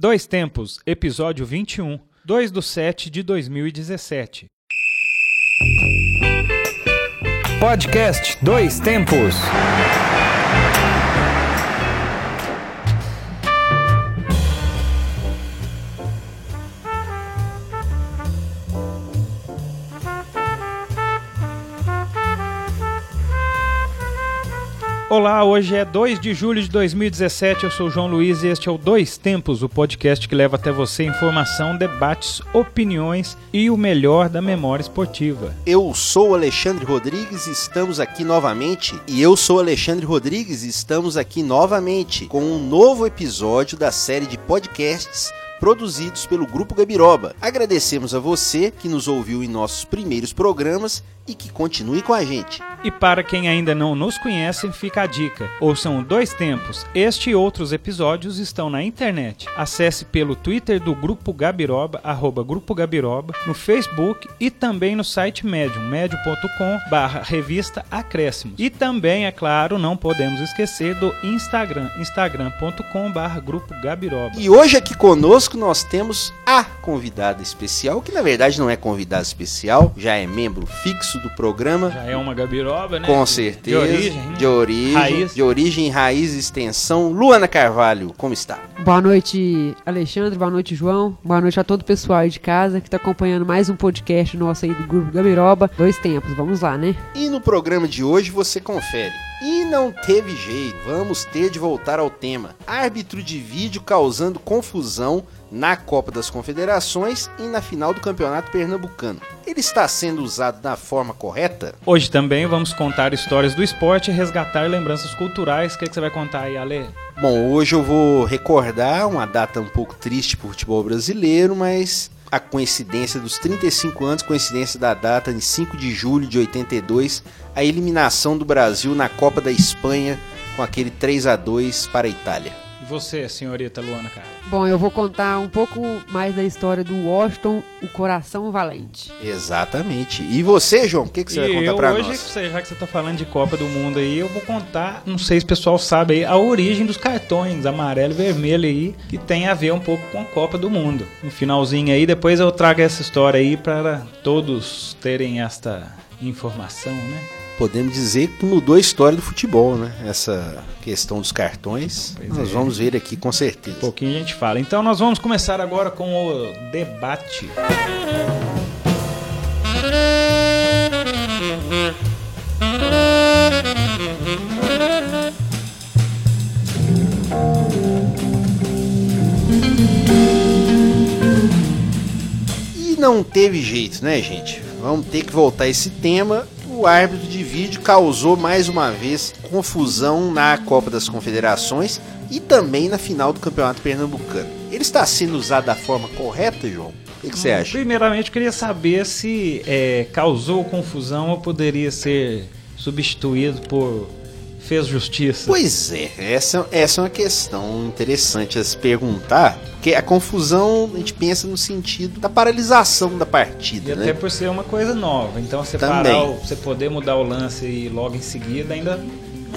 Dois Tempos, episódio 21, 2 do 7 de 2017. Podcast Dois Tempos. Olá, hoje é 2 de julho de 2017. Eu sou o João Luiz e este é o Dois Tempos, o podcast que leva até você informação, debates, opiniões e o melhor da memória esportiva. Eu sou o Alexandre Rodrigues e estamos aqui novamente. E eu sou Alexandre Rodrigues e estamos aqui novamente com um novo episódio da série de podcasts produzidos pelo Grupo Gabiroba. Agradecemos a você que nos ouviu em nossos primeiros programas e que continue com a gente. E para quem ainda não nos conhece, fica a dica. Ouçam dois tempos. Este e outros episódios estão na internet. Acesse pelo Twitter do Grupo Gabiroba, arroba Grupo Gabiroba, no Facebook e também no site Medium, medium.com barra revista Acréscimos. E também, é claro, não podemos esquecer do Instagram, instagram.com barra Grupo Gabiroba. E hoje aqui conosco nós temos a convidada especial, que na verdade não é convidada especial, já é membro fixo do programa. Já é uma gabiroba, né? Com certeza. De origem. Né? De origem. Raiz. De origem, raiz e extensão. Luana Carvalho, como está? Boa noite, Alexandre. Boa noite, João. Boa noite a todo o pessoal aí de casa que está acompanhando mais um podcast nosso aí do Grupo Gabiroba. Dois tempos. Vamos lá, né? E no programa de hoje você confere. E não teve jeito, vamos ter de voltar ao tema. Árbitro de vídeo causando confusão na Copa das Confederações e na final do Campeonato Pernambucano. Ele está sendo usado da forma correta? Hoje também vamos contar histórias do esporte e resgatar lembranças culturais. O que, é que você vai contar aí, Ale? Bom, hoje eu vou recordar uma data um pouco triste para o futebol brasileiro, mas a coincidência dos 35 anos, coincidência da data em 5 de julho de 82, a eliminação do Brasil na Copa da Espanha com aquele 3 a 2 para a Itália. Você, senhorita Luana, cara? Bom, eu vou contar um pouco mais da história do Washington, o coração valente. Exatamente. E você, João, o que, que você vai E contar eu para hoje, nós? já que você tá falando de Copa do Mundo aí, eu vou contar, não sei se o pessoal sabe aí, a origem dos cartões amarelo e vermelho aí, que tem a ver um pouco com a Copa do Mundo. No finalzinho aí, depois eu trago essa história aí para todos terem esta informação, né? Podemos dizer que mudou a história do futebol, né? Essa questão dos cartões. Pois nós é. vamos ver aqui com certeza. Um pouquinho a gente fala. Então nós vamos começar agora com o debate. E não teve jeito, né, gente? Vamos ter que voltar a esse tema. O árbitro de vídeo causou mais uma vez confusão na Copa das Confederações e também na final do Campeonato Pernambucano. Ele está sendo usado da forma correta, João? O que, você acha? Primeiramente, queria saber se é, causou confusão ou poderia ser substituído por fez justiça. Pois é, essa, essa é uma questão interessante a se perguntar, porque a confusão a gente pensa no sentido da paralisação da E partida, até né? por ser uma coisa nova. Então você Também. parar, você poder mudar o lance e logo em seguida ainda.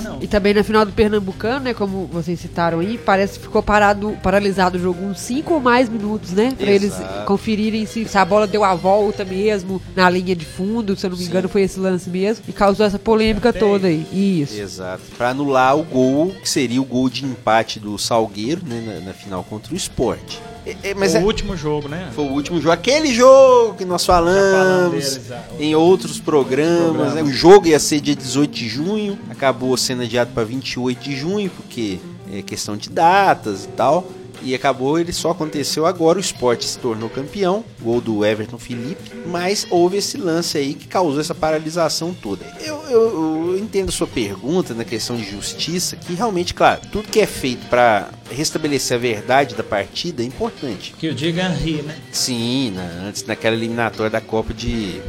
Não. E também na final do Pernambucano, né, como vocês citaram aí, parece que ficou parado, paralisado o jogo uns 5 ou mais minutos, né? Pra eles Exato. conferirem se, se a bola deu a volta mesmo na linha de fundo, se eu não me Sim. engano foi esse lance mesmo, e causou essa polêmica Até toda aí. Isso. Exato. Pra anular o gol, que seria o gol de empate do Salgueiro, né, na, na final contra o Sport. É, é, mas o é- último jogo, né? foi o último jogo, aquele jogo que nós falamos deles, ah, em outros programas. Programas. né? O jogo ia ser dia 18 de junho, acabou sendo adiado para 28 de junho, porque é questão de datas e tal. E acabou, ele só aconteceu agora. O esporte se tornou campeão, gol do Everton Felipe. Mas houve esse lance aí que causou essa paralisação toda. Eu, eu- eu entendo a sua pergunta na questão de justiça, que realmente, claro, tudo que é feito para restabelecer a verdade da partida é importante. Que o diga Henry, né? Sim, na- antes naquela eliminatória da Copa de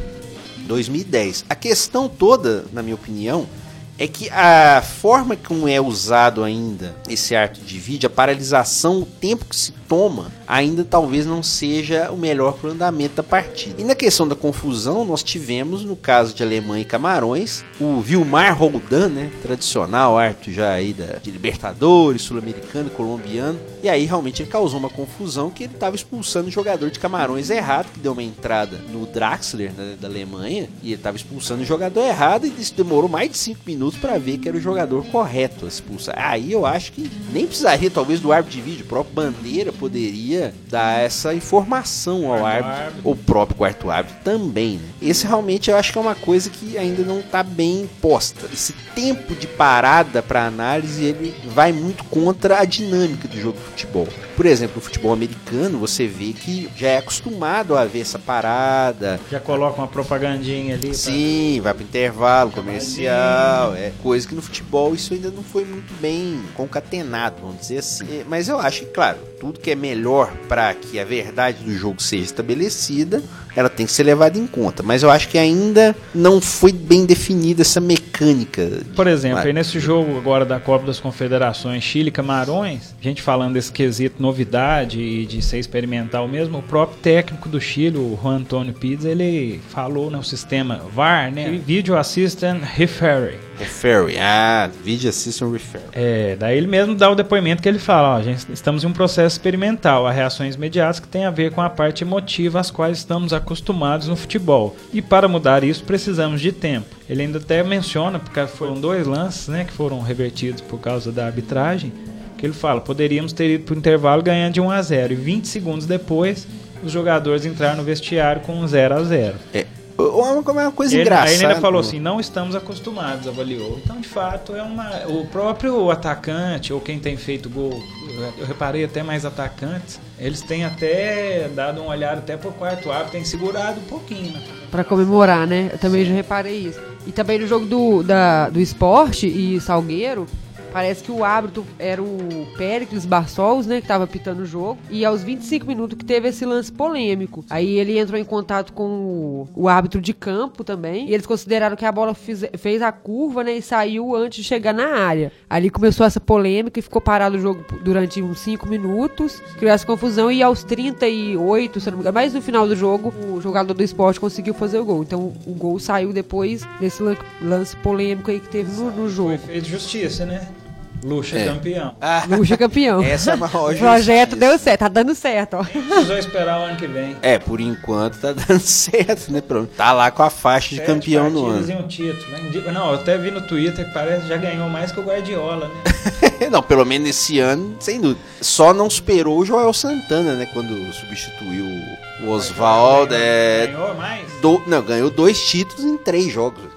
2010. A questão toda, na minha opinião, é que a forma como é usado ainda esse arte de vídeo, a paralisação, o tempo que se toma, ainda talvez não seja o melhor para o andamento da partida. E na questão da confusão, nós tivemos, no caso de Alemanha e Camarões, o Vilmar Roldan, né, tradicional árbitro já aí da, de Libertadores, sul-americano, colombiano, e aí realmente ele causou uma confusão que ele estava expulsando o jogador de Camarões errado, que deu uma entrada no Draxler né, da Alemanha, e ele estava expulsando o jogador errado, e isso demorou mais de 5 minutos para ver que era o jogador correto a expulsar. Aí eu acho que nem precisaria talvez do árbitro de vídeo, o próprio Bandeira poderia dar essa informação ao árbitro, ou o próprio quarto árbitro também. Né? Esse realmente eu acho que é uma coisa que ainda não está bem posta. Esse tempo de parada para análise ele vai muito contra a dinâmica do jogo de futebol. Por exemplo, no futebol americano, você vê que já é acostumado a ver essa parada. Já coloca uma propagandinha ali. Sim, pra... vai pro intervalo comercial. É coisa que no futebol isso ainda não foi muito bem concatenado, vamos dizer assim. É, mas eu acho que, claro, tudo que é melhor para que a verdade do jogo seja estabelecida, ela tem que ser levada em conta. Mas eu acho que ainda não foi bem definida essa mecânica. Por exemplo, aí nesse jogo agora da Copa das Confederações Chile Camarões, a gente falando desse quesito novidade e de ser experimental mesmo, o próprio técnico do Chile, o Juan Antônio Pizza, ele falou no sistema VAR, né? Video Assistant Referee. Referee, ah, Video Assistant Referee. É, daí ele mesmo dá o depoimento que ele fala, ó, gente, estamos em um processo experimental, há reações imediatas que tem a ver com a parte emotiva às quais estamos acostumados no futebol. E para mudar isso precisamos de tempo. Ele ainda até menciona, porque foram dois lances né, que foram revertidos por causa da arbitragem, que ele fala, poderíamos ter ido para o intervalo ganhando de 1 a 0 e 20 segundos depois os jogadores entraram no vestiário com um 0 a 0 É, uma, uma coisa ele, engraçada. Aí ele ainda falou assim, não estamos acostumados, avaliou. Então, de fato, é uma. O próprio atacante, ou quem tem feito gol, eu reparei até mais atacantes, eles têm até dado uma olhada até pro quarto árbitro, tem segurado um pouquinho, né? Pra comemorar, né? Eu também já reparei isso. E também no jogo do, da, do esporte e Salgueiro, Parece que o árbitro era o Péricles Barçols, né, que estava pitando o jogo. E aos 25 minutos que teve esse lance polêmico. Aí ele entrou em contato com o, o árbitro de campo também. E eles consideraram que a bola fiz, fez a curva, né, e saiu antes de chegar na área. Ali começou essa polêmica e ficou parado o jogo durante uns 5 minutos. Criou essa confusão e aos 38, se não me engano, mas no final do jogo, o jogador do esporte conseguiu fazer o gol. Então o gol saiu depois desse lance polêmico aí que teve no, no jogo. Foi feito justiça, né? Luxa é. campeão. Ah, Luxa campeão. Essa é a maior O projeto deu certo, tá dando certo, ó. Precisou esperar o ano que vem. É, por enquanto tá dando certo, né? Pronto. Tá lá com a faixa de Sete campeão no ano. E um título. Não, eu até vi no Twitter que parece que já ganhou mais que o Guardiola, né? não, pelo menos esse ano, sem dúvida. Só não superou o Joel Santana, né? Quando substituiu o Oswaldo. Ganhou, é... ganhou mais? Do... Não, ganhou dois títulos em três jogos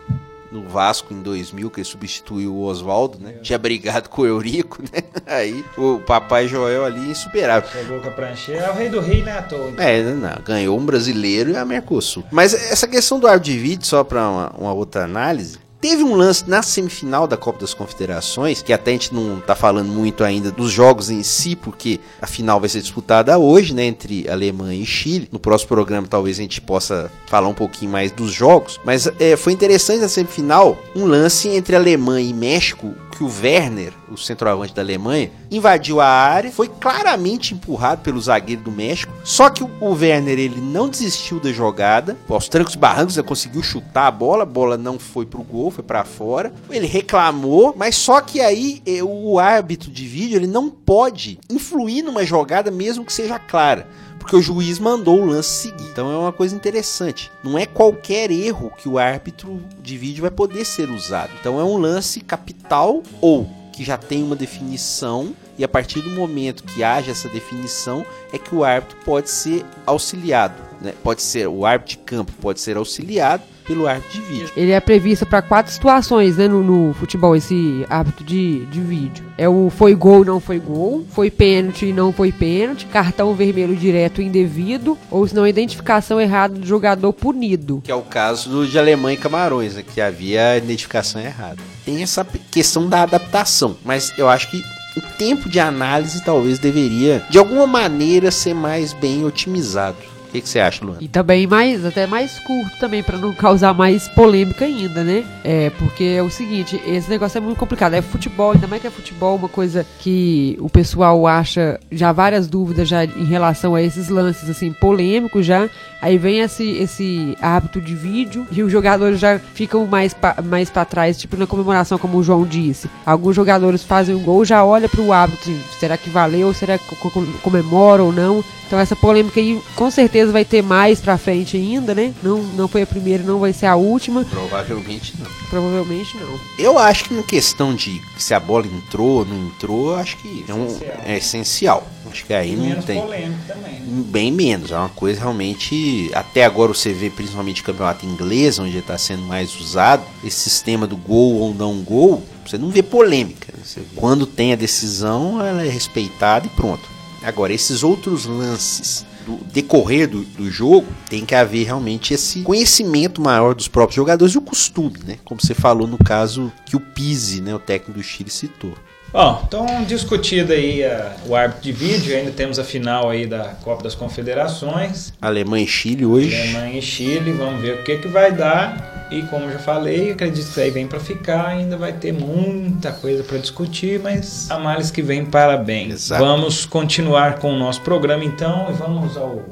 no Vasco em 2000, que ele substituiu o Oswaldo, né? É. Tinha brigado com o Eurico, né? Aí o Papai Joel ali insuperável. Chegou com a prancheira, é o rei do rei, né, à toa. É, não, ganhou um brasileiro e a Mercosul. Mas essa questão do árbitro de vídeo, só para uma, uma outra análise, Teve um lance na semifinal da Copa das Confederações, que até a gente não tá falando muito ainda dos jogos em si, porque a final vai ser disputada hoje, né, entre Alemanha e Chile. No próximo programa talvez a gente possa falar um pouquinho mais dos jogos, mas é, foi interessante na semifinal um lance entre Alemanha e México que o Werner, o centroavante da Alemanha, invadiu a área, foi claramente empurrado pelo zagueiro do México. Só que o Werner ele não desistiu da jogada, aos trancos e barrancos ele conseguiu chutar a bola, a bola não foi pro gol, foi para fora. Ele reclamou, mas só que aí eh, o árbitro de vídeo ele não pode influir numa jogada mesmo que seja clara porque o juiz mandou o lance seguir. Então é uma coisa interessante. Não é qualquer erro que o árbitro de vídeo vai poder ser usado. Então é um lance capital ou que já tem uma definição e a partir do momento que haja essa definição é que o árbitro pode ser auxiliado, né? Pode ser o árbitro de campo pode ser auxiliado pelo árbitro de vídeo. Ele é previsto para quatro situações né, no, no, futebol, esse árbitro de, de vídeo. É o foi gol, não foi gol, foi pênalti e não foi pênalti, cartão vermelho direto indevido, ou se não, identificação errada do jogador punido. Que é o caso do de Alemanha e Camarões, né, que havia identificação errada. Tem essa questão da adaptação, mas eu acho que o tempo de análise talvez deveria, de alguma maneira, ser mais bem otimizado O que, você acha, Luana? E também mais, até mais curto também, pra não causar mais polêmica ainda, né? É, porque é o seguinte, esse negócio é muito complicado. É futebol, ainda mais que é futebol, uma coisa que o pessoal acha já várias dúvidas já em relação a esses lances, assim, polêmicos já. Aí vem esse, esse hábito de vídeo e os jogadores já ficam mais pra, mais pra trás, tipo na comemoração, como o João disse. Alguns jogadores fazem um gol, já olha pro hábito, assim, será que valeu, será que co- co- comemora ou não. Então essa polêmica aí com certeza vai ter mais pra frente ainda, né? Não, não foi a primeira, não vai ser a última. Provavelmente não. Provavelmente não. Eu acho que na questão de se a bola entrou ou não entrou, eu acho que é, um- Essencial. é essencial. Acho que aí não tem. também. né? Bem menos, é uma coisa realmente. Até agora você vê, principalmente campeonato inglês, onde está sendo mais usado, esse sistema do gol ou não gol, você não vê polêmica. né? Vê. Quando tem a decisão, ela é respeitada e pronto. Agora, esses outros lances do decorrer do, do jogo, tem que haver realmente esse conhecimento maior dos próprios jogadores e o costume, né? Como você falou no caso que o Pise, né, o técnico do Chile, citou. Bom, então discutido aí a- o árbitro de vídeo, ainda temos a final aí da Copa das Confederações, Alemanha e Chile hoje. Alemanha e Chile, vamos ver o que que vai dar. E como eu já falei, acredito que isso aí vem para ficar, ainda vai ter muita coisa para discutir, mas a males que vem parabéns. Exato. Vamos continuar com o nosso programa então e vamos ao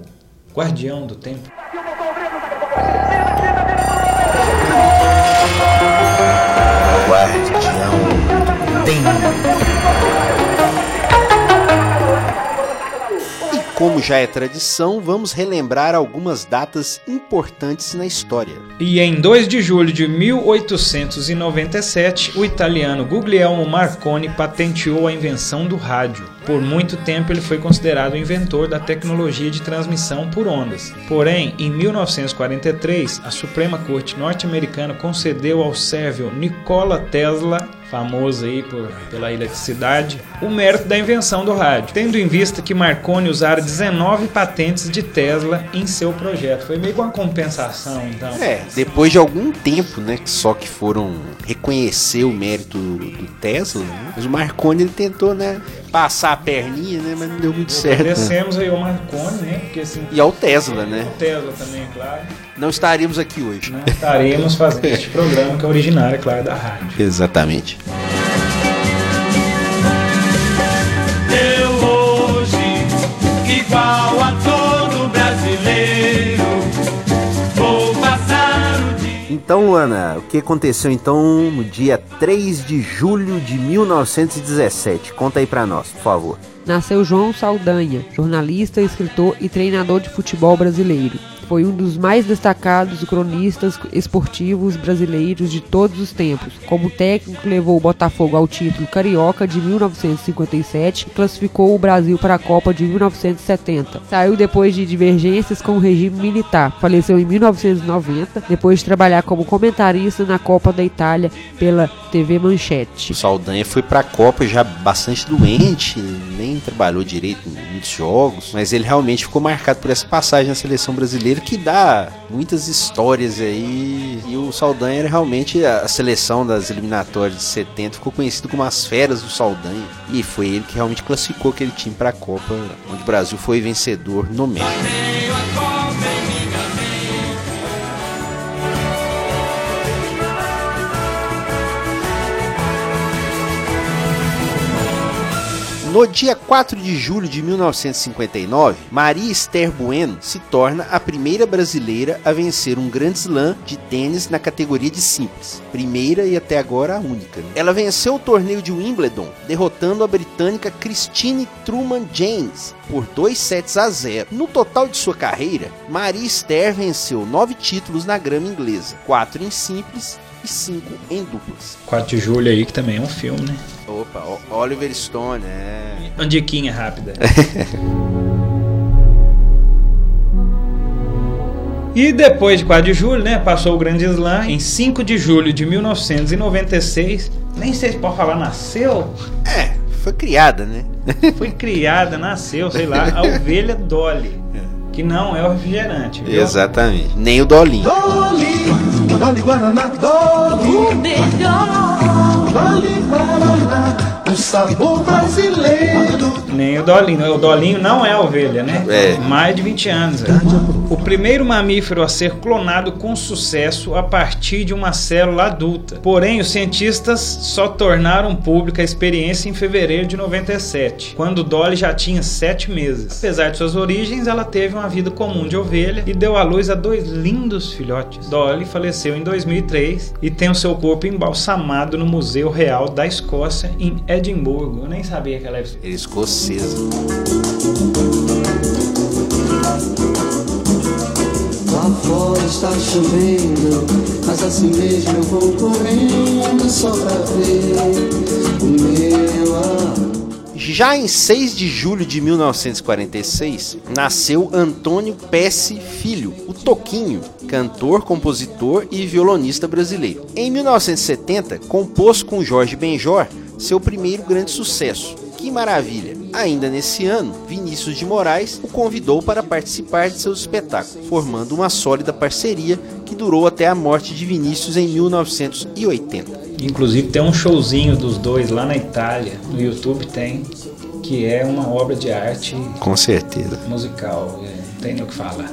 Guardião do Tempo. E como já é tradição, vamos relembrar algumas datas importantes na história. E em 2 de julho de 1897, o italiano Guglielmo Marconi patenteou a invenção do rádio. Por muito tempo ele foi considerado o inventor da tecnologia de transmissão por ondas. Porém, em 1943, a Suprema Corte norte-americana concedeu ao sérvio Nikola Tesla, famoso aí por, pela eletricidade, o mérito da invenção do rádio, tendo em vista que Marconi usara 19 patentes de Tesla em seu projeto. Foi meio que uma compensação, então. É, depois de algum tempo, né, só que foram reconhecer o mérito do, do Tesla, né, mas o Marconi ele tentou, né, passar a perninha, né, mas não deu muito certo. Né? Agradecemos aí ao Marconi, né? Porque assim. E ao Tesla, né? O Tesla também, é claro. Não estaríamos aqui hoje. Não estaremos fazendo este programa que é originário, é claro, da rádio. Exatamente. Então, Luana, o que aconteceu então no dia 3 de julho de 1917? Conta aí pra nós, por favor. Nasceu João Saldanha, jornalista, escritor e treinador de futebol brasileiro. Foi um dos mais destacados cronistas esportivos brasileiros de todos os tempos. Como técnico, levou o Botafogo ao título carioca de 1957 e classificou o Brasil para a Copa de 1970. Saiu depois de divergências com o regime militar. Faleceu em 1990, depois de trabalhar como comentarista na Copa da Itália pela TV Manchete. O Saldanha foi pra Copa já bastante doente, nem trabalhou direito em muitos jogos, mas ele realmente ficou marcado por essa passagem na seleção brasileira que dá muitas histórias aí. E o Saldanha era realmente a a seleção das eliminatórias de 70 ficou conhecido como as feras do Saldanha. E foi ele que realmente classificou aquele time pra Copa, onde o Brasil foi vencedor no México. No dia 4 de julho de 1959, Maria Esther Bueno se torna a primeira brasileira a vencer um Grand Slam de tênis na categoria de simples. Primeira e até agora a única. né? Ela venceu o torneio de Wimbledon, derrotando a britânica Christine Truman James por 2 sets a 0. No total de sua carreira, Maria Esther venceu nove títulos na grama inglesa, quatro em simples e cinco em duplas. 4 de julho aí, que também é um filme, né? Opa, o- Oliver Stone, é. Uma diquinha rápida. E depois de 4 de julho, né, passou o Grande Slam. Em 5 de julho de 1996, nem sei se pode falar nasceu, É, foi criada, né? foi criada, nasceu, sei lá, a ovelha Dolly. Que não é o refrigerante, viu? Exatamente. Nem o Dolinho. Dolly, Dolly Guaraná, Dolly. O melhor Vale Guaraná, o sabor brasileiro. Nem o Dolinho. O Dolinho não é ovelha, né? É. Mais de 20 anos. é. O primeiro mamífero a ser clonado com sucesso a partir de uma célula adulta. Porém, os cientistas só tornaram pública a experiência em fevereiro de 97, quando Dolly já tinha 7 meses. Apesar de suas origens, ela teve uma vida comum de ovelha e deu à luz a dois lindos filhotes. Dolly faleceu em 2003 e tem o seu corpo embalsamado no Museu Real da Escócia, em Edimburgo. Eu nem sabia que ela era é escocesa. Lá fora está chovendo, mas assim mesmo eu vou correndo só pra ver o meu amor. Já em 6 de julho de 1946, nasceu Antônio Pesce Filho, o Toquinho, cantor, compositor e violonista brasileiro. Em 1970, compôs com Jorge Benjor seu primeiro grande sucesso, Que Maravilha. Ainda nesse ano, Vinícius de Moraes o convidou para participar de seus espetáculos, formando uma sólida parceria que durou até a morte de Vinícius em 1980. Inclusive tem um showzinho dos dois lá na Itália, no YouTube tem, que é uma obra de arte Com certeza. musical, é, não tem nem o que falar.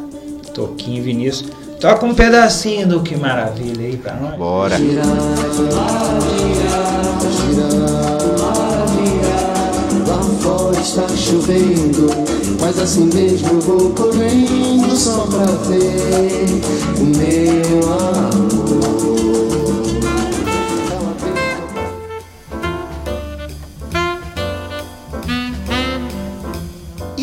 Toquinho e Vinícius. Toca um pedacinho do Que Maravilha aí pra nós. Bora. Lá fora está chovendo, mas assim mesmo vou correndo só pra ver o meu amor.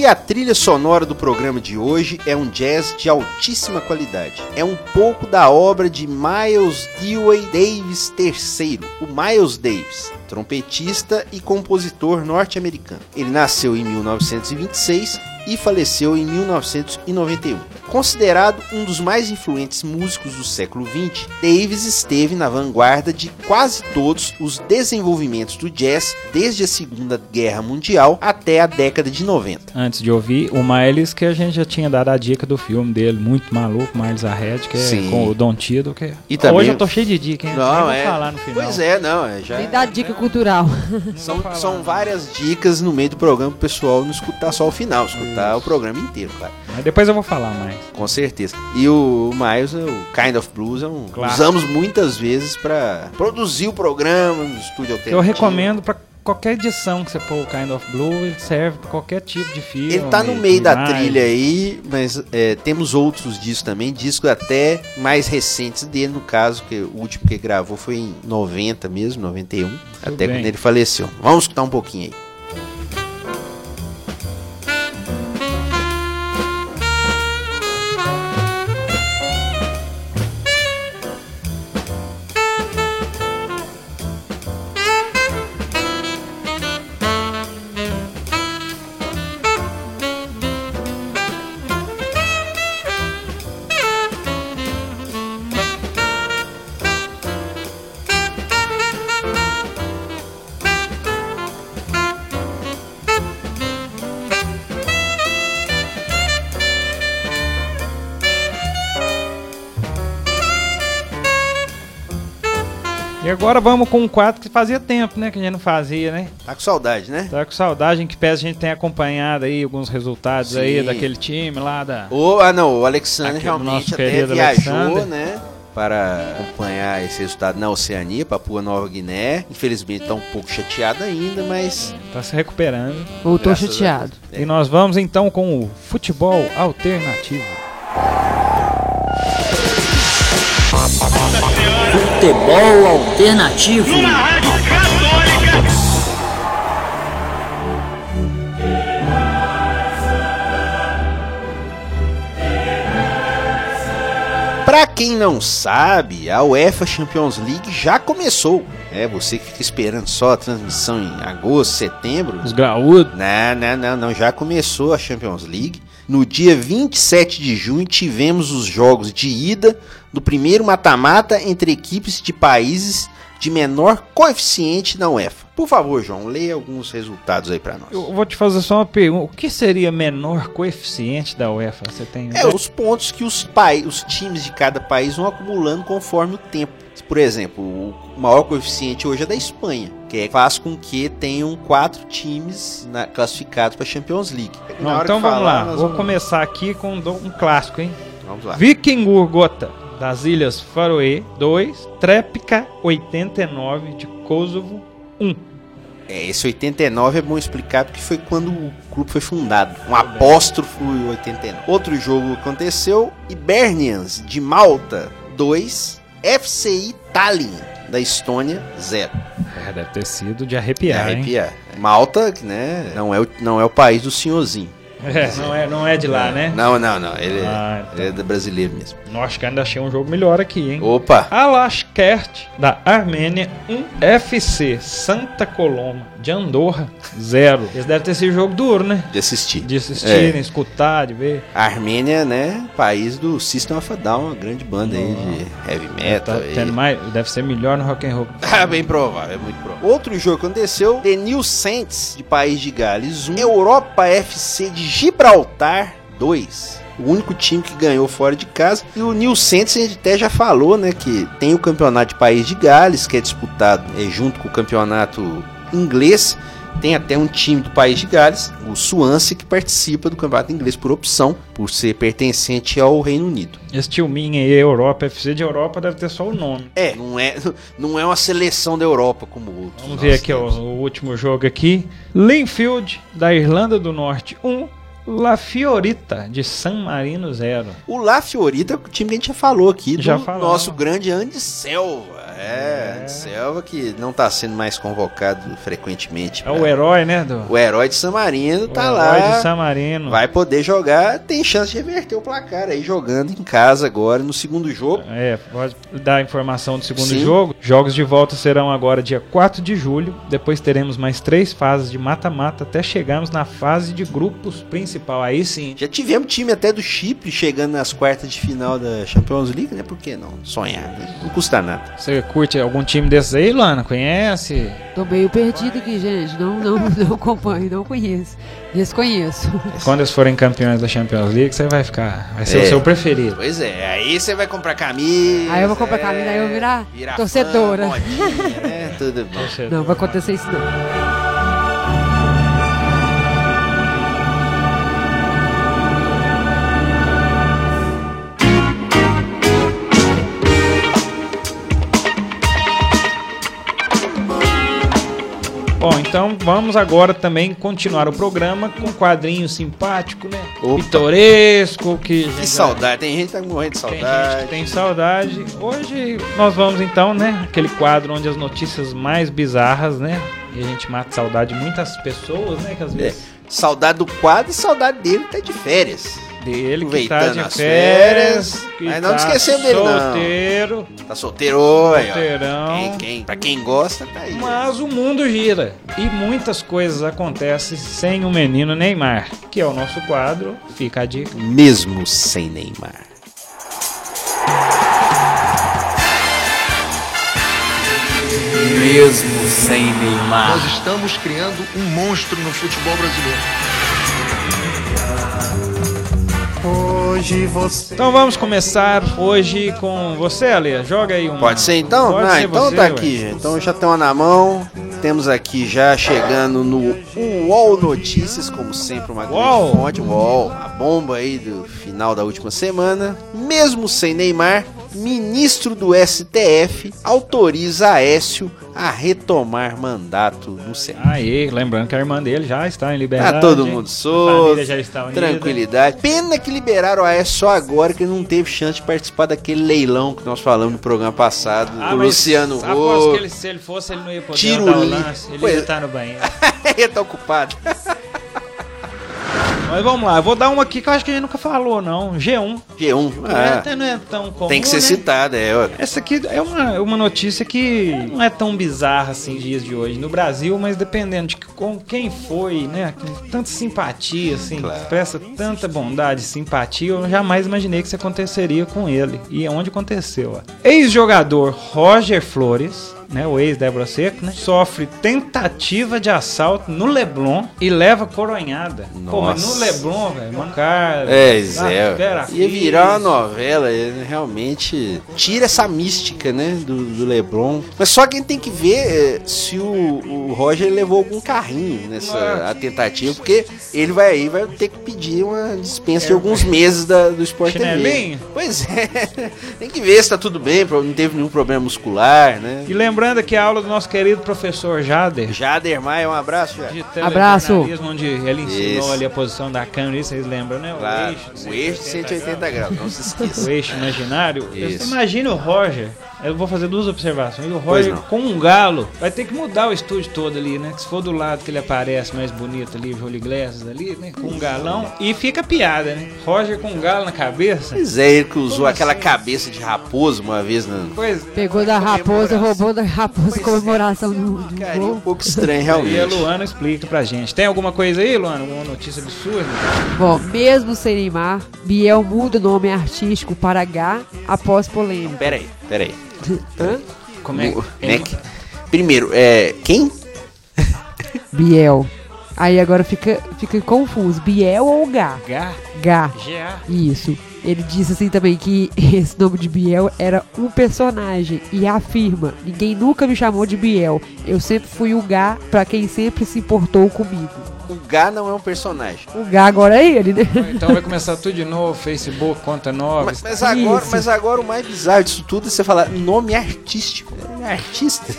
E a trilha sonora do programa de hoje é um jazz de altíssima qualidade. É um pouco da obra de Miles Dewey Davis III, o Miles Davis, trompetista e compositor norte-americano. Ele nasceu em 1926 e faleceu em 1991. Considerado um dos mais influentes músicos do século XX, Davis esteve na vanguarda de quase todos os desenvolvimentos do jazz desde a Segunda Guerra Mundial até a década de 90. Antes de ouvir, o Miles, que a gente já tinha dado a dica do filme dele, muito maluco, Miles Ahead, que é Sim. com o Don Tido, que é... E também- Hoje eu tô cheio de dica, hein? Nem vou falar no final. Pois é, não, é já Tem da dica cultural. são, são várias dicas no meio do programa pro pessoal não escutar só o final, escutar o programa inteiro, claro. Mas depois eu vou falar mais. Com certeza. E o Miles, o Kind of Blues, é um, Claro. usamos muitas vezes pra produzir o programa no estúdio alternativo. Eu recomendo pra qualquer edição que você pôr o Kind of Blue, ele serve pra qualquer tipo de filme. Ele tá no meio da imagem. trilha aí, mas é, temos outros discos também, discos até mais recentes dele, no caso, que o último que ele gravou foi em 90 mesmo, 91, até bem. quando ele faleceu. Vamos escutar um pouquinho aí. E agora vamos com um quadro que fazia tempo, né? Que a gente não fazia, né? Tá com saudade, né? Tá com saudade, em que pese a gente tem acompanhado aí alguns resultados aí Sim. daquele time lá da. O, ah, não, o Alexandre Aquele realmente nosso até viajou, Alexander. né? Para acompanhar esse resultado na Oceania, Papua Nova Guiné. Infelizmente tá um pouco chateado ainda, mas Tá se recuperando. Voltou a chateado. É. E nós vamos então com o futebol alternativo. Futebol alternativo. Pra quem não sabe, a UEFA Champions League já começou. É, você que fica esperando só a transmissão em agosto, setembro. Os graúdos. Não, não, não, não, já começou a Champions League. No dia 27 de junho tivemos os jogos de ida do primeiro mata-mata entre equipes de países de menor coeficiente na UEFA. Por favor, João, leia alguns resultados aí pra nós. Eu vou te fazer só uma pergunta. O que seria menor coeficiente da UEFA? Você tem É os pontos que os, pai, os times de cada país vão acumulando conforme o tempo. Por exemplo, o maior coeficiente hoje é da Espanha, que é- faz com que tenham quatro times na- classificados para a Champions League. Não, então vamos falar, lá. Vou vamos- começar aqui com um clássico, hein? Vamos lá. Vikingur Gota, das Ilhas Faroe, 2. Trepka, 89, de Kosovo, 1. É, esse 89 é bom explicar porque foi quando o clube foi fundado. Um apóstrofo 89. Outro jogo aconteceu, Hibernians de Malta 2, FCI Tallinn da Estônia 0. É, deve ter sido de De arrepiar, hein? arrepiar. Malta, né, não é, o, não é o país do senhorzinho. É, não, é, não é de lá, né? Não, não, não. Ele, Ah, é, ele é da brasileiro mesmo. Nossa, que ainda achei um jogo melhor aqui, hein? Opa! Alashkert, da Armênia, 1. FC, Santa Coloma, de Andorra, 0. Esse deve ter sido jogo duro, né? De assistir. De assistirem, É. escutar, de ver. A Armênia, né? País do System of a Down, uma grande banda aí de heavy metal. Tá tendo mais, deve ser melhor no rock and roll. Ah, bem provável, é muito provável. Outro jogo que aconteceu, The New Saints, de País de Gales 1, Europa FC de Gibraltar 2. O único time que ganhou fora de casa. E o New Saints, a gente até já falou, né? Que tem o campeonato de País de Gales, que é disputado é, junto com o campeonato inglês. Tem até um time do País de Gales, o Swansea, que participa do campeonato inglês por opção, por ser pertencente ao Reino Unido. Esse tio Minha aí, Europa, FC de Europa, deve ter só o nome. É, não é, não é uma seleção da Europa como outros. Vamos ver aqui ó, o, último jogo aqui. Linfield, da Irlanda do Norte, 1. La Fiorita, de San Marino, 0. O La Fiorita é o time que a gente já falou aqui, do Já falamos. nosso grande Andy Selva. É, Andy Selva que não tá sendo mais convocado frequentemente. É o pra- herói, né? Do, o herói de San Marino o tá herói lá. de San Marino. Vai poder jogar, tem chance de reverter o placar aí, jogando em casa agora no segundo jogo. É, pode dar a informação do segundo Sim. jogo. Jogos de volta serão agora dia 4 de julho. Depois teremos mais três fases de mata-mata até chegarmos na fase de grupos principal. Aí sim. Já tivemos time até do Chipre chegando nas quartas de final da Champions League, né? Por que não? Sonhar, né? Não custa nada. Você curte algum time desses aí, Luana? Conhece? Tô meio perdido aqui, gente. Não, não, não acompanho, não conheço. Desconheço. Quando eles forem campeões da Champions League, você vai ficar. Vai ser É. o seu preferido. Pois é, aí você vai comprar camisa. Aí eu vou comprar camisa, aí eu vou virar virar torcedora. fã, modinha, né? Tudo bom. Não, vai acontecer isso não. Bom, então vamos agora também continuar o programa com um quadrinho simpático, né? Opa. Pitoresco, que. Que saudade, tem gente que tá morrendo de Tem gente saudade. que tem saudade. Hoje nós vamos então, né? Aquele quadro onde as notícias mais bizarras, né? E a gente mata saudade de muitas pessoas, né? Que às É, vezes saudade do quadro e saudade dele tá de férias. Dele que tá de as férias. férias. que Mas não tá esquecemos dele, não. Solteiro. Tá solteiro, aí, ó. Solteirão. Quem, quem, pra quem gosta, tá aí. Mas o mundo gira e muitas coisas acontecem sem o menino Neymar, que é o nosso quadro. Fica a dica. Mesmo sem Neymar. Mesmo sem Neymar. Nós estamos criando um monstro no futebol brasileiro. Hoje você Então vamos começar hoje com você, Ale. Joga aí um. Pode ser então? Pode ah, ser então você, tá ué. aqui, gente. Então já tem uma na mão. Temos aqui já chegando no UOL Notícias, como sempre, uma grande UOL. fonte. UOL, a bomba aí do final da última semana. Mesmo sem Neymar, ministro do STF autoriza Aécio a retomar mandato no Senado. Aí, lembrando que a irmã dele já está em liberdade. Tá todo mundo solto, já está unida. tranquilidade. Pena que liberaram o Aécio só agora, que ele não teve chance de participar daquele leilão que nós falamos no programa passado. Ah, o Luciano Huck. que ele, se ele fosse, ele não ia poder Tiro andar o lance. Ele Pois- ia estar no banheiro. ele tá ocupado. Mas vamos lá, eu vou dar uma aqui que eu acho que a gente nunca falou, não. G1. G1. É, Ah, até não é tão comum, tem que ser né? citada, é. ó. Essa aqui é uma, uma notícia que não é tão bizarra assim dias de hoje no Brasil, mas dependendo de com quem foi, né? com Tanta simpatia, assim, Claro. expressa tanta bondade e simpatia, eu jamais imaginei que isso aconteceria com ele. E é onde aconteceu, ó. Ex-jogador Roger Flores né, o ex-Débora Seco, né, sofre tentativa de assalto no Leblon e leva coronhada. Pô, mas no Nossa. Leblon, velho, mano, cara... É, ah, Zé. Ia virar uma novela, ele realmente tira essa mística, né, do, do Leblon. Mas só quem tem que ver é, se o, o Roger levou algum carrinho nessa a tentativa, porque ele vai aí vai ter que pedir uma dispensa de alguns meses da, do Sport TV. Pois é, tem que ver se tá tudo bem, não teve nenhum problema muscular, né? E lembrando que a aula do nosso querido professor Jader, Jader Maia, um abraço, já. de Abraço. onde ele ensinou Isso. ali a posição da câmera, isso vocês lembram, né? Claro, de o eixo de 180 graus, não se esqueça. o eixo imaginário. Isso. Imagina o Roger. Eu vou fazer duas observações. O Roger com um galo vai ter que mudar o estúdio todo ali, né? Que se for do lado que ele aparece mais bonito ali, Jolie Glasses ali, né? Com um galão. E fica piada, né? Roger com um galo na cabeça. Pois é, ele que usou Como aquela assim? cabeça de raposo uma vez na. Pois Pegou da raposa, roubou da raposa comemoração do, do Carinha um pouco estranho, E a realmente. Luana explica pra gente. Tem alguma coisa aí, Luana? Alguma notícia absurda? Bom, mesmo sem Neymar, Biel muda o nome artístico para H após polêmica. Pera aí, pera aí. Hã? Como é, que- Primeiro, é. Quem? Biel. Aí agora fica, fica confuso. Biel ou Gá? H, Gá. G-A. Isso. Ele disse assim também que esse nome de Biel era um personagem e afirma: ninguém nunca me chamou de Biel. Eu sempre fui o Gá pra quem sempre se importou comigo. O Gá não é um personagem. O Gá agora é ele, né? Então vai começar tudo de novo, Facebook, conta nova. Mas, mas agora, mas agora o mais bizarro disso tudo é você falar nome artístico. É artista.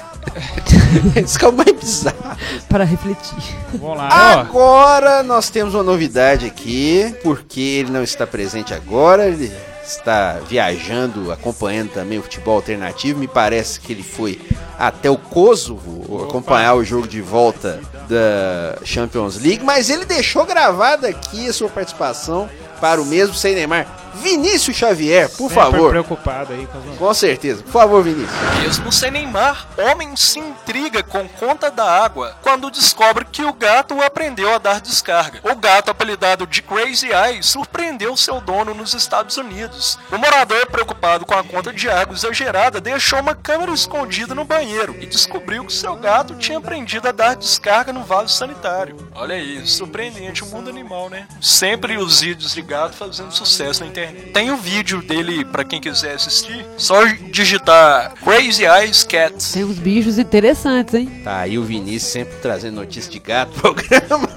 Isso que é o mais bizarro. para refletir. Vamos lá, ó. Agora nós temos uma novidade aqui, porque ele não está presente agora, ele está viajando, acompanhando também o futebol alternativo. Me parece que ele foi até o Kosovo acompanhar o jogo de volta da Champions League, mas ele deixou gravada aqui a sua participação para o mesmo sem Neymar. Vinícius Xavier, por Sempre favor. preocupado aí com. Com certeza. Por favor, Vinícius. Mesmo sem Neymar, homem se intriga com conta da água quando descobre que o gato aprendeu a dar descarga. O gato, apelidado de Crazy Eye, surpreendeu seu dono nos Estados Unidos. O morador, preocupado com a conta de água exagerada, deixou uma câmera escondida no banheiro e descobriu que seu gato tinha aprendido a dar descarga no vaso sanitário. Olha aí, surpreendente o mundo animal, né? Sempre os vídeos de gato fazendo sucesso na internet. Tem o vídeo dele pra quem quiser assistir. Só digitar Crazy Eyes Cats. Tem uns bichos interessantes, hein? Tá aí o Vinícius sempre trazendo notícia de gato no programa.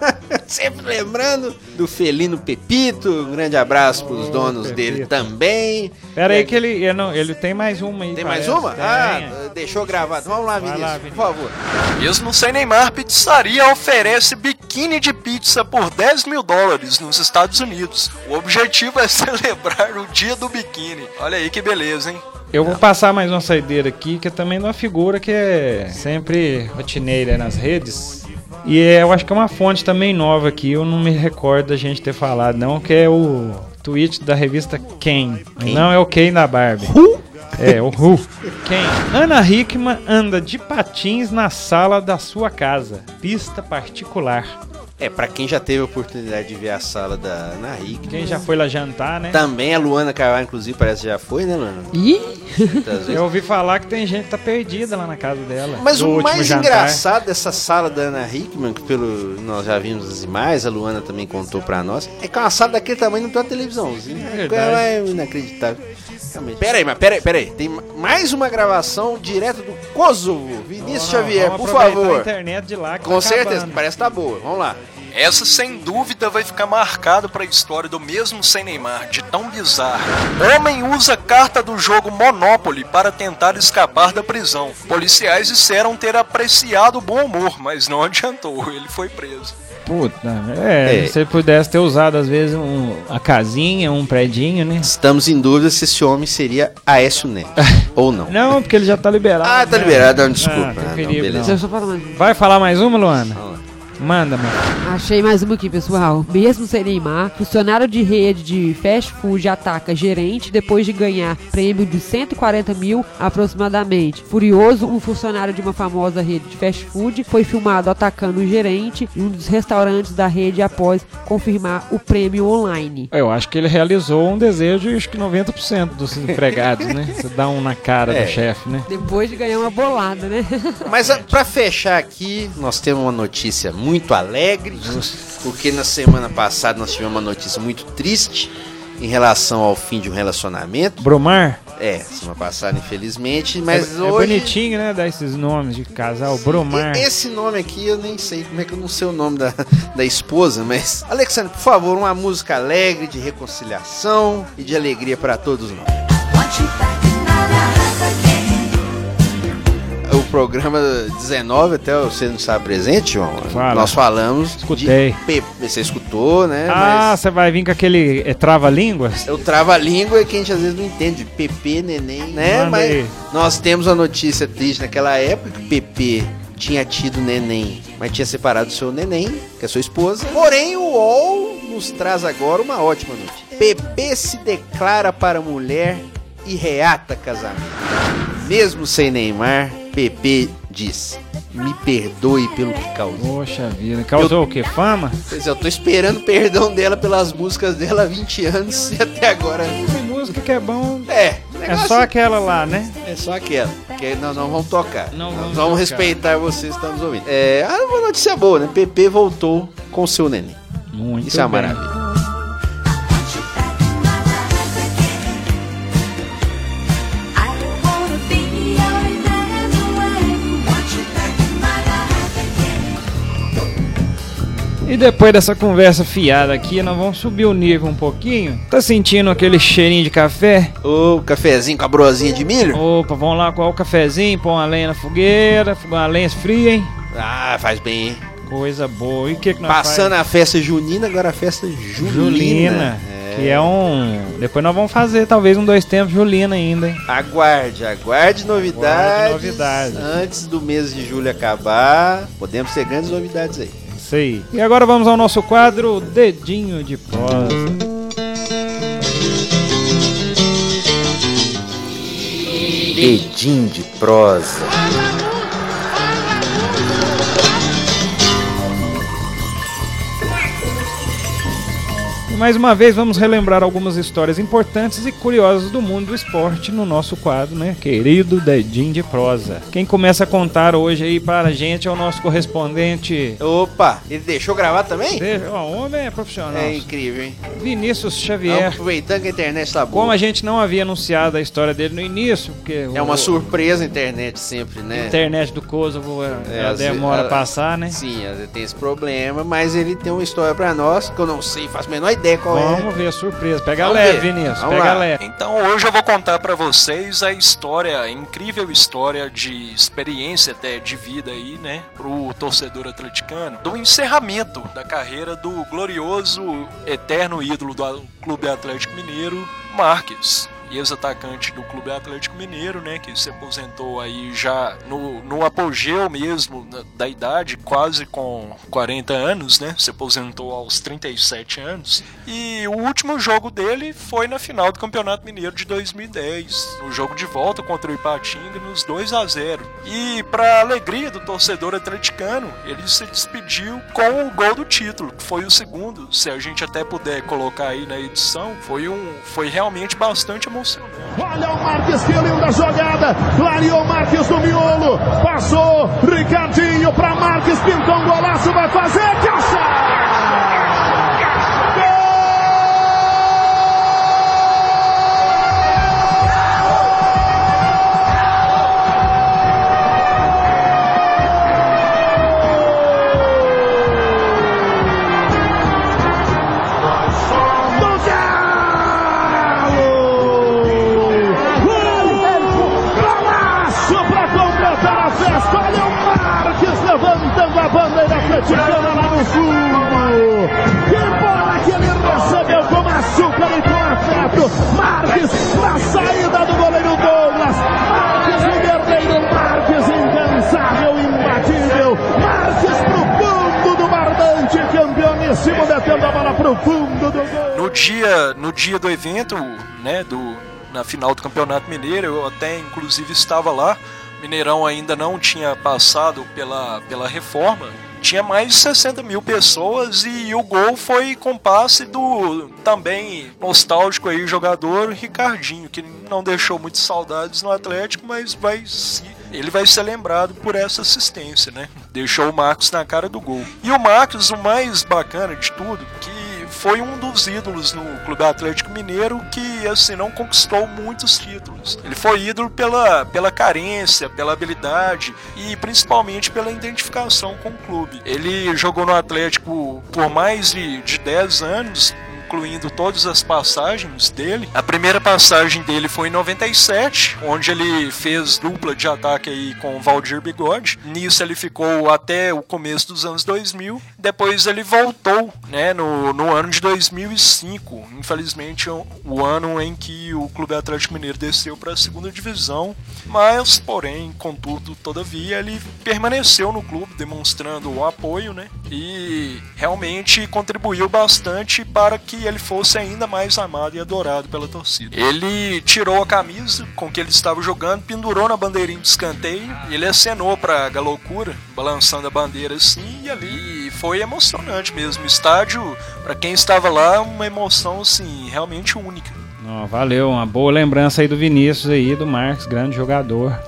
sempre lembrando do felino Pepito. Um grande abraço pros donos Pepito. dele também. Pera aí E que ele, ele, não, ele tem mais uma aí. Tem mais parece. uma? Tem. Ah, deixou gravado. Vamos lá, Vinícius, lá, por Vinícius. favor. Mesmo sem Neymar, pizzaria oferece biquíni de pizza por 10 mil dólares nos Estados Unidos. O objetivo é celebrar o dia do biquíni. Olha aí que beleza, hein? Eu vou passar mais uma saideira aqui, que é também de uma figura que é sempre rotineira nas redes. E é, eu acho que é uma fonte também nova aqui, eu não me recordo da gente ter falado, não, que é o tweet da revista Ken. Não é o Ken da Barbie. É, o Who. Quem? Ana Hickman anda de patins na sala da sua casa. Pista particular. É, pra quem já teve a oportunidade de ver a sala da Ana Hickman. Quem já foi lá jantar, né? Também a Luana Carvalho, inclusive, parece que já foi, né, Luana? Ih! Eu ouvi falar que tem gente que tá perdida lá na casa dela. Mas o mais jantar. engraçado dessa sala da Ana Hickman, que pelo nós já vimos as imagens, a Luana também contou pra nós, é que é uma sala daquele tamanho não tem uma televisãozinha. É. É inacreditável. Realmente. Pera aí, mas pera aí, pera aí. Tem mais uma gravação direto do Kosovo. Vinícius Xavier, por favor. A internet de lá que Com tá certeza, acabando. parece que tá boa. Vamos lá. Essa sem dúvida vai ficar marcado para a história do mesmo sem Neymar, de tão bizarro. Homem usa carta do jogo Monopoly para tentar escapar da prisão. Policiais disseram ter apreciado o bom humor, mas não adiantou, ele foi preso. Puta, é, É. se ele pudesse ter usado às vezes um, a casinha, um predinho, né? Estamos em dúvida se esse homem seria Aécio Neto ou não. Não, porque ele já tá liberado. Ah, tá né? liberado, não, desculpa. Ah, Ah, não, beleza. não. Vai falar mais uma, Luana? Lá. Manda, mano. Achei mais uma aqui, pessoal. Mesmo sem Neymar, funcionário de rede de fast food ataca gerente depois de ganhar prêmio de 140 mil aproximadamente. Furioso, um funcionário de uma famosa rede de fast food foi filmado atacando o gerente em um dos restaurantes da rede após confirmar o prêmio online. Eu acho que ele realizou um desejo de acho que 90% dos empregados, né? Você dá um na cara É. do chefe, né? Depois de ganhar uma bolada, né? Mas a- pra fechar aqui, nós temos uma notícia muito alegre, porque na semana passada nós tivemos uma notícia muito triste em relação ao fim de um relacionamento. Bromar? É, semana passada, infelizmente, mas é, é hoje bonitinho, né? Dar esses nomes de casal. Bromar. E- Esse nome aqui eu nem sei como é que eu não sei o nome da, da esposa, mas. Alexandre, por favor, uma música alegre, de reconciliação e de alegria para todos nós. Programa 19, até você não está presente, João. Fala. Nós falamos. Escutei. De você escutou, né? Ah, Mas você vai vir com aquele é, trava-línguas? eu trava-língua que a gente às vezes não entende. PP, neném, né? Manda Mas aí. nós temos a notícia triste naquela época que PP tinha tido neném, mas tinha separado seu neném, que é sua esposa. Porém, o UOL nos traz agora uma ótima notícia. PP se declara para mulher e reata casamento. Mesmo sem Neymar, PP diz: Me perdoe pelo que causou. Poxa vida. Causou o quê? Fama? Pois é, eu tô esperando perdão dela pelas músicas dela há 20 anos e até agora. Tem música que é bom. É, É só aquela lá, né? É só aquela. Que nós não vamos tocar. Não nós vamos vamos tocar. respeitar vocês que estão nos ouvindo. É, ah, uma notícia boa, né? PP voltou com seu neném. Muito Isso é uma maravilha. E depois dessa conversa fiada aqui, nós vamos subir o nível um pouquinho. Tá sentindo aquele cheirinho de café? Ô, cafezinho com a brosinha de milho? Opa, vamos lá com o cafezinho, pôr uma lenha na fogueira, uma lenha fria, hein? Ah, faz bem, hein? Coisa boa. E o que que nós Passando faz? a festa junina, agora a festa julina. Julina. Que é um. Depois nós vamos fazer talvez um dois tempos Julina ainda, hein? Aguarde, aguarde novidades. Aguarde novidades. Antes do mês de julho acabar, podemos ter grandes novidades aí. E agora vamos ao nosso quadro Dedinho de Prosa. Dedinho de prosa. E mais uma vez vamos relembrar algumas histórias importantes e curiosas do mundo do esporte no nosso quadro, né? Querido Dedinho de Prosa. Quem começa a contar hoje aí para a gente é o nosso correspondente. Opa, ele deixou gravar também? Veja, ó, o homem é profissional. É incrível, hein? Vinícius Xavier. aproveitando que a internet tá boa. Como a gente não havia anunciado a história dele no início, porque É o- uma surpresa a internet sempre, a né? internet do Kosovo ela É, às demora a passar, né? Sim, tem esse problema, mas ele tem uma história pra nós que eu não sei, faço a menor ideia qual é. Vamos ver a surpresa. Pega Vamos leve, ver. Vinícius. Vamos Pega lá. leve. Então hoje eu vou contar pra vocês a história, a incrível história de experiência até de vida aí, né, pro torcedor atleticano, do encerramento da carreira do glorioso eterno ídolo do Clube Atlético Mineiro, Marques. Ex-atacante do Clube Atlético Mineiro, né? Que se aposentou aí já no, no apogeu mesmo da, da idade, quase com 40 anos, né? Se aposentou aos 37 anos. E o último jogo dele foi na final do Campeonato Mineiro de 2010, no jogo de volta contra o Ipatinga, nos 2 a 0 E para alegria do torcedor atleticano, ele se despediu com o gol do título, que foi o segundo. Se a gente até puder colocar aí na edição, foi um, foi realmente bastante emocionante. Olha o Marques, que linda jogada. Clareou Marques no miolo. Passou. Ricardinho para Marques. Pintou um golaço. Vai fazer. Caixa! No fundo do gol. No dia, no dia do evento, né, do, na final do Campeonato Mineiro, eu até inclusive estava lá. Mineirão ainda não tinha passado pela, pela reforma. Tinha mais de 60 mil pessoas e o gol foi com passe do também nostálgico aí jogador Ricardinho, que não deixou muitas saudades no Atlético, mas vai se ele vai ser lembrado por essa assistência, né? Deixou o Marcos na cara do gol. E o Marcos, o mais bacana de tudo, que foi um dos ídolos no Clube Atlético Mineiro que assim não conquistou muitos títulos. Ele foi ídolo pela, pela carência, pela habilidade e principalmente pela identificação com o clube. Ele jogou no Atlético por mais de, de 10 anos, incluindo todas as passagens dele. A primeira passagem dele foi em 97, onde ele fez dupla de ataque aí com o Valdir Bigode. Nisso ele ficou até o começo dos anos 2000. Depois ele voltou, né, no, no ano de 2005. Infelizmente, o, ano em que o Clube Atlético Mineiro desceu para a segunda divisão. Mas, porém, contudo, todavia, ele permaneceu no clube, demonstrando o apoio, né, e realmente contribuiu bastante para que ele fosse ainda mais amado e adorado pela torcida. Ele tirou a camisa com que ele estava jogando, pendurou na bandeirinha de escanteio, ele acenou para a loucura, balançando a bandeira assim, e ali foi emocionante mesmo. O estádio, para quem estava lá, uma emoção assim, realmente única. Oh, valeu, uma boa lembrança aí do Vinícius aí, do Marcos, grande jogador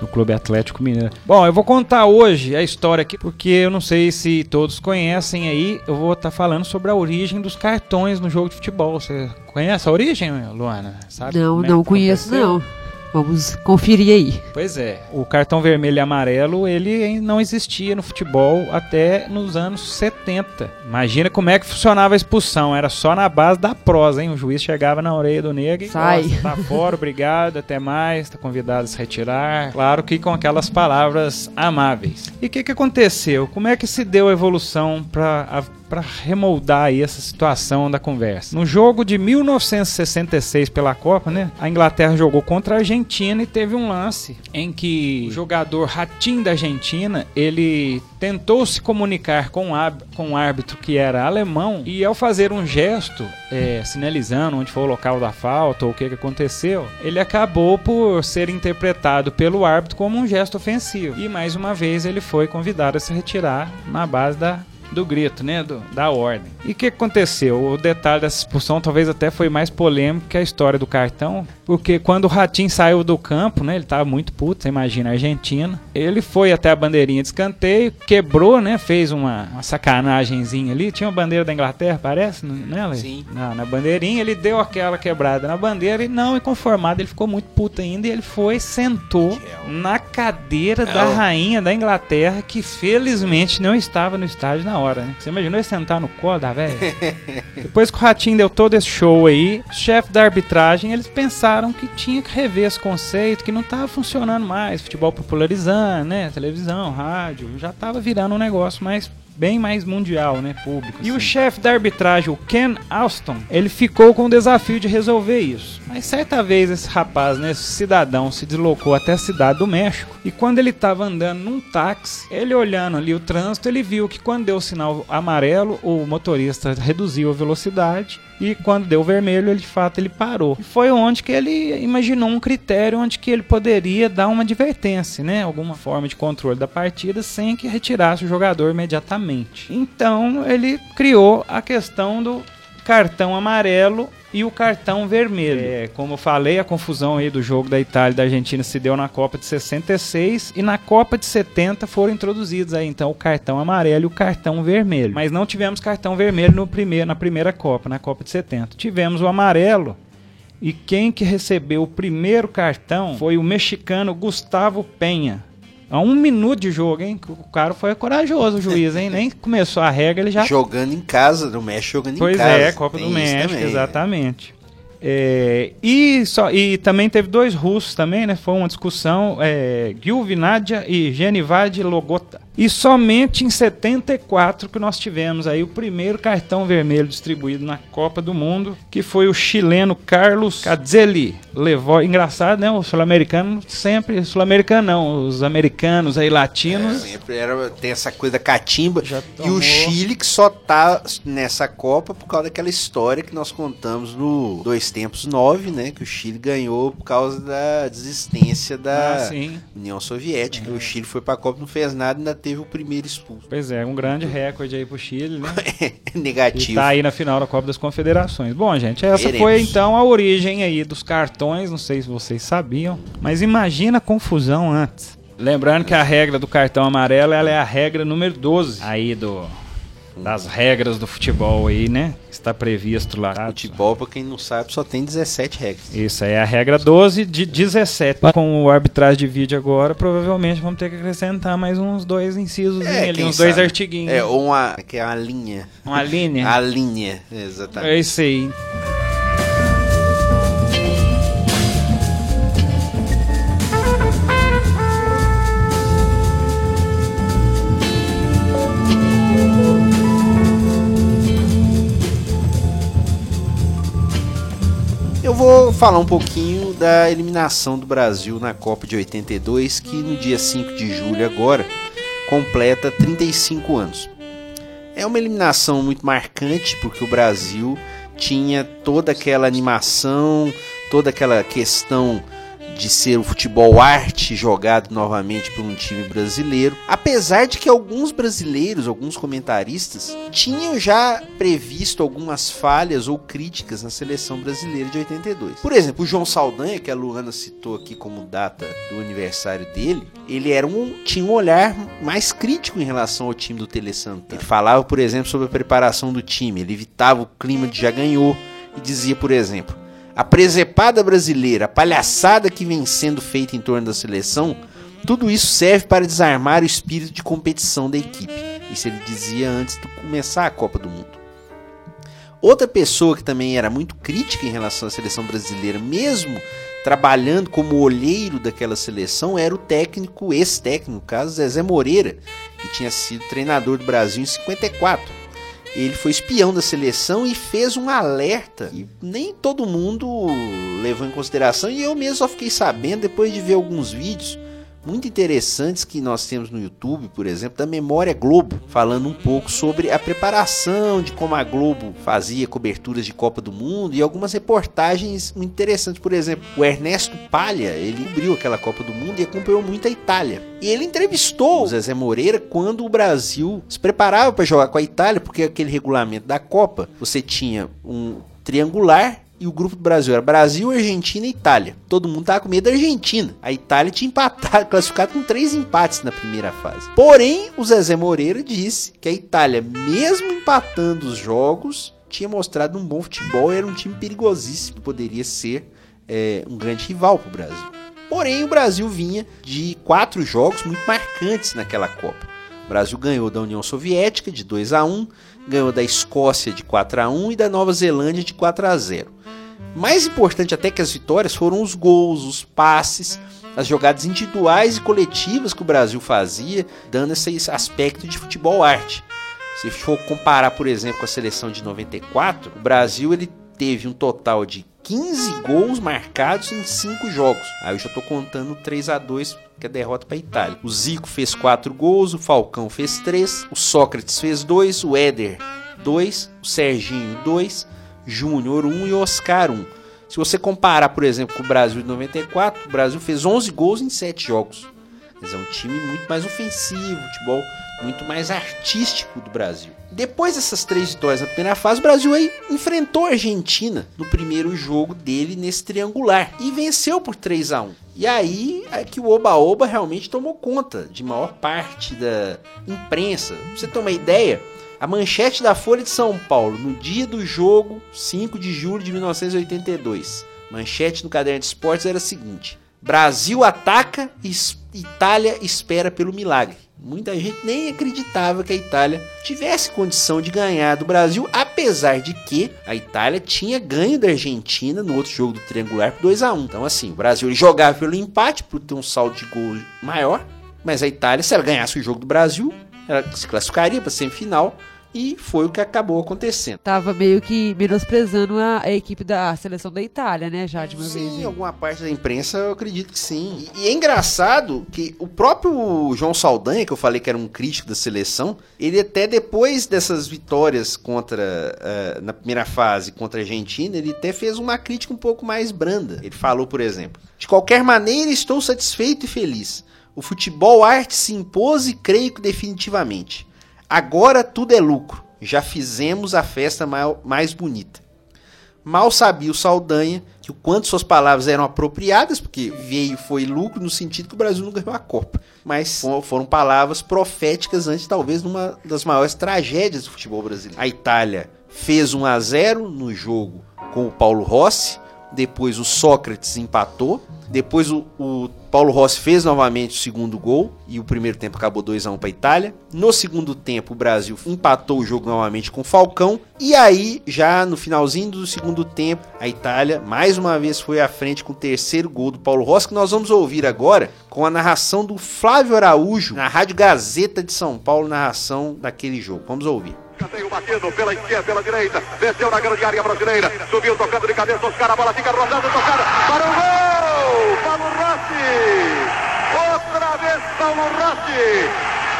do Clube Atlético Mineiro. Bom, eu vou contar hoje a história aqui, porque eu não sei se todos conhecem aí, eu vou estar tá falando sobre a origem dos cartões no jogo de futebol. Você conhece a origem, Luana? Sabe não, é não conheço aconteceu? não. Vamos conferir aí. Pois é, o cartão vermelho e amarelo ele não existia no futebol até nos anos 70. Imagina como é que funcionava a expulsão, era só na base da prosa, hein? O juiz chegava na orelha do negro e Sai. tá fora, obrigado, até mais, tá convidado a se retirar. Claro que com aquelas palavras amáveis. E o que, que aconteceu? Como é que se deu a evolução para para remoldar aí essa situação da conversa. No jogo de 1966 pela Copa, né? A Inglaterra jogou contra a Argentina e teve um lance em que o jogador Ratim da Argentina, ele tentou se comunicar com o, com o árbitro que era alemão e ao fazer um gesto é, sinalizando onde foi o local da falta ou o que, que aconteceu, ele acabou por ser interpretado pelo árbitro como um gesto ofensivo. E mais uma vez ele foi convidado a se retirar na base da do grito, né? Do, da ordem. E o que aconteceu? O detalhe dessa expulsão talvez até foi mais polêmico que a história do cartão, porque quando o Ratinho saiu do campo, né? Ele tava muito puto, você imagina, a Argentina. Ele foi até a bandeirinha de escanteio, quebrou, né? Fez uma, uma sacanagemzinha ali. Tinha uma bandeira da Inglaterra, parece, né, Lê? Sim. Na, na bandeirinha, ele deu aquela quebrada na bandeira e não inconformado, ele ficou muito puto ainda e ele foi, sentou na cadeira da rainha da Inglaterra, que felizmente não estava no estádio na hora, né? Você imaginou ele sentar no colo da velha? Depois que o Ratinho deu todo esse show aí, chefe da arbitragem, eles pensaram que tinha que rever esse conceito, que não estava funcionando mais, futebol popularizando, né? Televisão, rádio, já estava virando um negócio mais bem mais mundial, né, público. E o assim. chefe da arbitragem, o Ken Alston, ele ficou com o desafio de resolver isso. Mas certa vez esse rapaz, né, esse cidadão, se deslocou até a cidade do México e quando ele estava andando num táxi, ele olhando ali o trânsito, ele viu que quando deu o sinal amarelo, o motorista reduziu a velocidade e quando deu vermelho, ele de fato ele parou. E foi onde que ele imaginou um critério onde que ele poderia dar uma advertência, né, alguma forma de controle da partida sem que retirasse o jogador imediatamente. Então, ele criou a questão do cartão amarelo e o cartão vermelho. É, como eu falei, a confusão aí do jogo da Itália e da Argentina se deu na Copa de 66 e na Copa de 70 foram introduzidos aí então o cartão amarelo e o cartão vermelho. Mas não tivemos cartão vermelho no primeiro, na primeira Copa, na Copa de 70. Tivemos o amarelo e quem que recebeu o primeiro cartão foi o mexicano Gustavo Penha. A um minuto de jogo, hein? O cara foi corajoso, o juiz, hein? Nem começou a regra, ele já. Jogando em casa, no México jogando pois em casa. Pois é, Copa Tem do México, também, exatamente. É, e, só, e também teve dois russos também, né? Foi uma discussão, é, Gil Vinadia e Genivad Logota. E somente em 74 que nós tivemos aí o primeiro cartão vermelho distribuído na Copa do Mundo, que foi o chileno Carlos Cazzelli. Levou, engraçado, né? O sul-americano sempre, sul-americano não, os americanos aí latinos. Sempre era, tem essa coisa da catimba. E o Chile que só tá nessa Copa por causa daquela história que nós contamos no Dois Tempos 9, né? Que o Chile ganhou por causa da desistência da Ah. União Soviética. O Chile foi pra Copa, não fez nada ainda teve o primeiro expulso. Pois é, um grande recorde aí pro Chile, né? E Negativo. tá aí na final da Copa das Confederações. Bom, gente, essa Veremos. foi então a origem aí dos cartões. Não sei se vocês sabiam, mas imagina a confusão antes. Lembrando que a regra do cartão amarelo ela é a regra número 12 aí do das regras do futebol aí, né? Está previsto lá. Futebol, pra quem não sabe, só tem 17 regras. Isso aí é a regra 12 de 17. Com o arbitragem de vídeo agora, provavelmente vamos ter que acrescentar mais uns dois incisos ali, quem uns dois sabe. artiguinhos. É, ou uma, que é uma linha. Uma linha. A linha, exatamente. É isso aí. Eu vou falar um pouquinho da eliminação do Brasil na Copa de 82, que no dia 5 de julho agora completa 35 anos. É uma eliminação muito marcante porque o Brasil tinha toda aquela animação, toda aquela questão de ser o futebol arte jogado novamente por um time brasileiro. Apesar de que alguns brasileiros, alguns comentaristas, tinham já previsto algumas falhas ou críticas na seleção brasileira de 82. Por exemplo, o João Saldanha, que a Luana citou aqui como data do aniversário dele, ele era um, tinha um olhar mais crítico em relação ao time do Tele Santana. Ele falava, por exemplo, sobre a preparação do time, ele evitava o clima de já ganhou e dizia, por exemplo, a presepada brasileira, a palhaçada que vem sendo feita em torno da seleção, tudo isso serve para desarmar o espírito de competição da equipe. Isso ele dizia antes de começar a Copa do Mundo. Outra pessoa que também era muito crítica em relação à seleção brasileira, mesmo trabalhando como olheiro daquela seleção, era o técnico, ex-técnico, no caso, Zezé Moreira, que tinha sido treinador do Brasil em 54 ele foi espião da seleção e fez um alerta que nem todo mundo levou em consideração e eu mesmo só fiquei sabendo depois de ver alguns vídeos muito interessantes que nós temos no YouTube, por exemplo, da Memória Globo, falando um pouco sobre a preparação de como a Globo fazia coberturas de Copa do Mundo e algumas reportagens muito interessantes. Por exemplo, o Ernesto Palha, ele cobriu aquela Copa do Mundo e acompanhou muito a Itália. E ele entrevistou o Zezé Moreira quando o Brasil se preparava para jogar com a Itália, porque aquele regulamento da Copa, você tinha um triangular e o grupo do Brasil era Brasil, Argentina e Itália. Todo mundo tava com medo da Argentina. A Itália tinha empatado, classificado com três empates na primeira fase. Porém, o Zezé Moreira disse que a Itália, mesmo empatando os jogos, tinha mostrado um bom futebol e era um time perigosíssimo, poderia ser é, um grande rival para o Brasil. Porém, o Brasil vinha de quatro jogos muito marcantes naquela Copa. O Brasil ganhou da União Soviética de 2 a 1, ganhou da Escócia de 4 a 1 e da Nova Zelândia de 4 a 0. Mais importante até que as vitórias foram os gols, os passes, as jogadas individuais e coletivas que o Brasil fazia, dando esse aspecto de futebol arte. Se for comparar, por exemplo, com a seleção de 94, o Brasil ele teve um total de 15 gols marcados em 5 jogos. Aí eu já estou contando 3 a 2 que é derrota para a Itália. O Zico fez 4 gols, o Falcão fez 3, o Sócrates fez 2, o Éder 2, o Serginho 2, Júnior 1 e Oscar 1. Se você comparar, por exemplo, com o Brasil de 94, o Brasil fez 11 gols em 7 jogos. Dizer, é um time muito mais ofensivo, futebol muito mais artístico do Brasil. Depois dessas três vitórias na primeira fase, o Brasil aí enfrentou a Argentina no primeiro jogo dele nesse triangular e venceu por 3 a 1 E aí é que o Oba-Oba realmente tomou conta de maior parte da imprensa. Pra você ter uma ideia, a manchete da Folha de São Paulo, no dia do jogo, 5 de julho de 1982, manchete no caderno de esportes era a seguinte: Brasil ataca Itália espera pelo milagre. Muita gente nem acreditava que a Itália tivesse condição de ganhar do Brasil, apesar de que a Itália tinha ganho da Argentina no outro jogo do triangular por 2 a 1 Então, assim, o Brasil jogava pelo empate por ter um saldo de gol maior. Mas a Itália, se ela ganhasse o jogo do Brasil, ela se classificaria para semifinal e foi o que acabou acontecendo. Tava meio que menosprezando a, a equipe da seleção da Itália, né, já de uma sim, vez. em alguma parte da imprensa eu acredito que sim. E, e é engraçado que o próprio João Saldanha, que eu falei que era um crítico da seleção, ele até depois dessas vitórias contra eh, na primeira fase contra a Argentina, ele até fez uma crítica um pouco mais branda. Ele falou, por exemplo: "De qualquer maneira, estou satisfeito e feliz. O futebol arte se impôs e creio que definitivamente. Agora tudo é lucro. Já fizemos a festa mai- mais bonita. Mal sabia o Saldanha que o quanto suas palavras eram apropriadas, porque veio foi lucro no sentido que o Brasil não ganhou a Copa. Mas fo- foram palavras proféticas antes, talvez, numa das maiores tragédias do futebol brasileiro. A Itália fez 1 a 0 no jogo com o Paulo Rossi. Depois o Sócrates empatou. Depois o, o Paulo Rossi fez novamente o segundo gol. E o primeiro tempo acabou 2 a 1 para a Itália. No segundo tempo, o Brasil empatou o jogo novamente com o Falcão. E aí, já no finalzinho do segundo tempo, a Itália mais uma vez foi à frente com o terceiro gol do Paulo Rossi, que nós vamos ouvir agora com a narração do Flávio Araújo na Rádio Gazeta de São Paulo, narração daquele jogo. Vamos ouvir. Escanteio batido pela esquerda, pela direita. Desceu na grande área brasileira. Subiu tocando de cabeça. Oscar, a bola fica rodando, tocada. Para o gol! Paulo Rossi! Outra vez Paulo Rossi!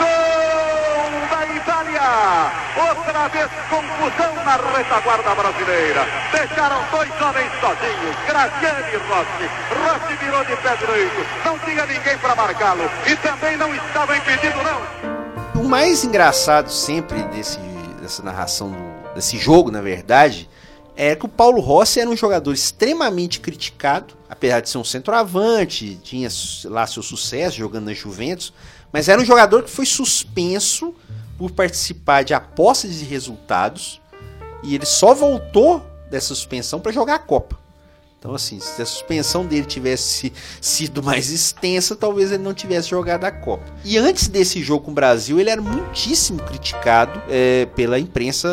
Gol da Itália! Outra vez confusão na retaguarda brasileira. Deixaram dois homens sozinhos. Graziani e Rossi. Rossi virou de pé direito. Não tinha ninguém para marcá-lo. E também não estava impedido, não. O mais engraçado sempre desse, dessa narração, do- desse jogo, na verdade, é que o Paulo Rossi era um jogador extremamente criticado, apesar de ser um centroavante, tinha lá seu sucesso jogando na Juventus, mas era um jogador que foi suspenso por participar de apostas de resultados e ele só voltou dessa suspensão para jogar a Copa. Então, assim, se a suspensão dele tivesse sido mais extensa, talvez ele não tivesse jogado a Copa. E antes desse jogo com o Brasil, ele era muitíssimo criticado é, pela imprensa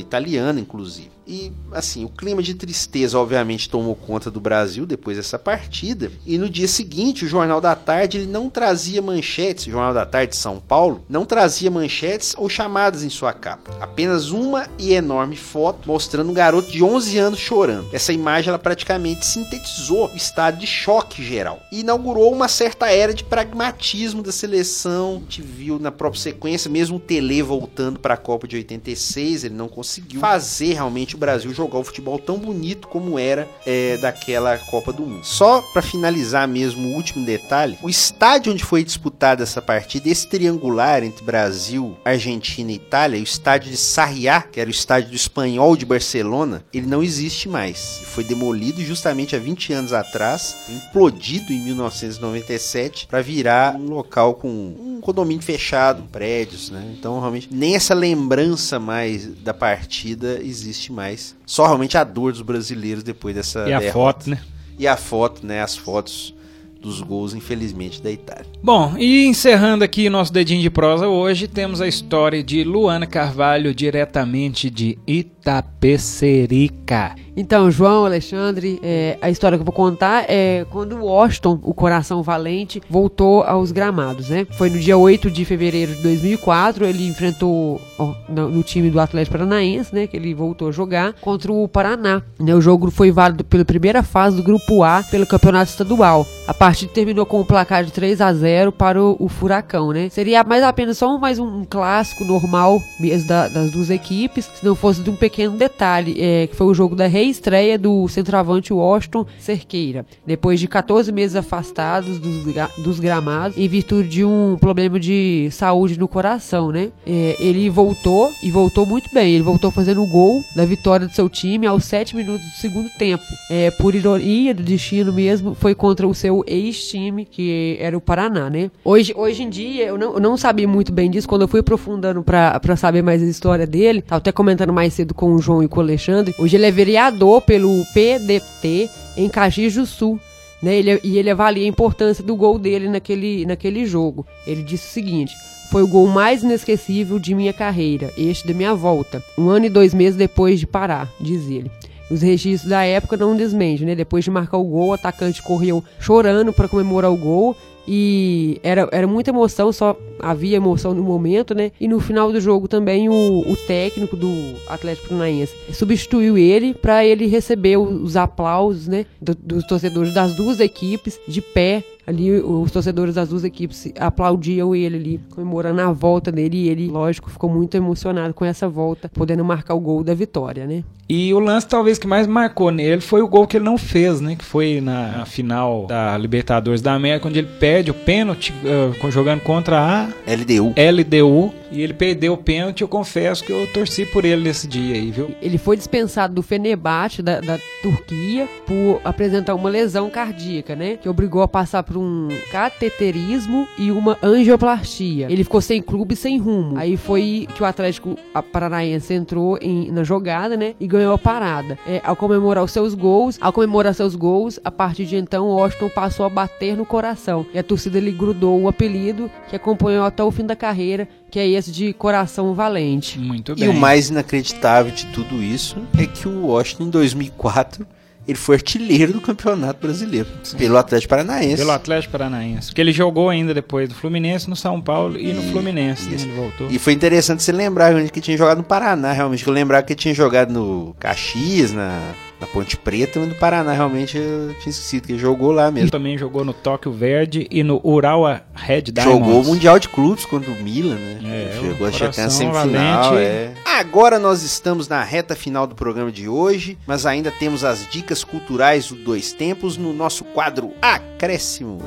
italiana, inclusive. E, assim, o clima de tristeza, obviamente, tomou conta do Brasil depois dessa partida. E no dia seguinte, o Jornal da Tarde ele não trazia manchetes, o Jornal da Tarde de São Paulo, não trazia manchetes ou chamadas em sua capa. Apenas uma e enorme foto mostrando um garoto de 11 anos chorando. Essa imagem, ela praticamente sintetizou o estado de choque geral. E inaugurou uma certa era de pragmatismo da seleção. A gente viu na própria sequência, mesmo o Tele voltando para a Copa de 86, ele não conseguiu fazer realmente o Brasil jogar o futebol tão bonito como era é, daquela Copa do Mundo. Só para finalizar mesmo o último detalhe, o estádio onde foi disputada essa partida, esse triangular entre Brasil, Argentina e Itália, o estádio de Sarriá, que era o estádio do Espanhol de Barcelona, ele não existe mais. Ele foi demolido justamente há 20 anos atrás, implodido em 1997 para virar um local com um condomínio fechado, prédios, né? Então realmente nem essa lembrança mais da partida existe mais. Só realmente a dor dos brasileiros depois dessa E a derrota. foto, né? E a foto, né? As fotos dos gols, infelizmente, da Itália. Bom, e encerrando aqui nosso dedinho de prosa hoje, temos a história de Luana Carvalho, diretamente de Itapecerica. Então, João, Alexandre, é, a história que eu vou contar é quando o Washington, o coração valente, voltou aos gramados, né? Foi no dia 8 de fevereiro de 2004, ele enfrentou ó, no, no time do Atlético Paranaense, né? Que ele voltou a jogar contra o Paraná. Né, o jogo foi válido pela primeira fase do Grupo A pelo Campeonato Estadual. A partida terminou com um placar de 3 a 0 para o, o Furacão, né? Seria mais apenas só mais um, um clássico normal mesmo da- das duas equipes, se não fosse de um pequeno detalhe, é, que foi o jogo da reestreia do centroavante Washington Cerqueira, depois de 14 meses afastados dos, dos gramados em virtude de um problema de saúde no coração, né? É, ele voltou e voltou muito bem. Ele voltou fazendo o gol da vitória do seu time aos 7 minutos do segundo tempo. É, por ironia do destino mesmo, foi contra o seu ex-time, que era o Paraná, né? Hoje, hoje em dia, eu não, eu não sabia muito bem disso. Quando eu fui aprofundando pra saber mais a história dele, tava até comentando mais cedo com o João e com o Alexandre. Hoje ele é vereador pelo PDT em Caxias do Sul. Né, ele, e ele avalia a importância do gol dele naquele, naquele jogo. Ele disse o seguinte: foi o gol mais inesquecível de minha carreira, este da minha volta, um ano e dois meses depois de parar, diz ele. Os registros da época não desmentem, né? Depois de marcar o gol, o atacante correu chorando para comemorar o gol E era, era muita emoção, só havia emoção no momento, né? E no final do jogo também o, o técnico do Atlético Paranaense substituiu ele para ele receber os aplausos, né? do- dos torcedores das duas equipes de pé. Ali os torcedores das duas equipes aplaudiam ele ali, comemorando a volta dele. E ele, lógico, ficou muito emocionado com essa volta, podendo marcar o gol da vitória, né? E o lance talvez que mais marcou nele foi o gol que ele não fez, né? Que foi na final da Libertadores da América, onde ele perde o pênalti ah, jogando contra a LDU. LDU. E ele perdeu o pênalti. Eu confesso que eu torci por ele nesse dia aí, viu? Ele foi dispensado do Fenerbahçe da, da Turquia por apresentar uma lesão cardíaca, né? Que obrigou a passar por um cateterismo e uma angioplastia. Ele ficou sem clube e sem rumo. Aí foi que o Atlético Paranaense entrou em- na jogada, né? E ganhou a parada. É, ao comemorar os seus gols, ao comemorar seus gols, a partir de então, o Washington passou a bater no coração. E a torcida lhe grudou o apelido que acompanhou até o fim da carreira, que é esse de Coração Valente. Muito E o mais inacreditável de tudo isso é que o Washington, em 2004, ele foi artilheiro do Campeonato Brasileiro. Pelo Atlético Paranaense. Pelo Atlético Paranaense. Porque ele jogou ainda depois do Fluminense, no São Paulo e no Fluminense. né? Ele voltou. E foi interessante você lembrar onde que tinha jogado no Paraná, realmente. que Eu lembrava que ele tinha jogado no Caxias, na, na Ponte Preta, mas no Paraná realmente eu tinha esquecido que ele jogou lá Ele mesmo. também jogou no Tóquio Verde e no Urawa Red Diamonds. Jogou o Mundial de Clubes contra o Milan, né? É, Chegou a chegar na semifinal. É. Agora nós estamos na reta final do programa de hoje, mas ainda temos as dicas culturais do Dois Tempos no nosso quadro Acréscimo.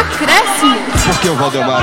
Acréscimo. Por que o Valdemar?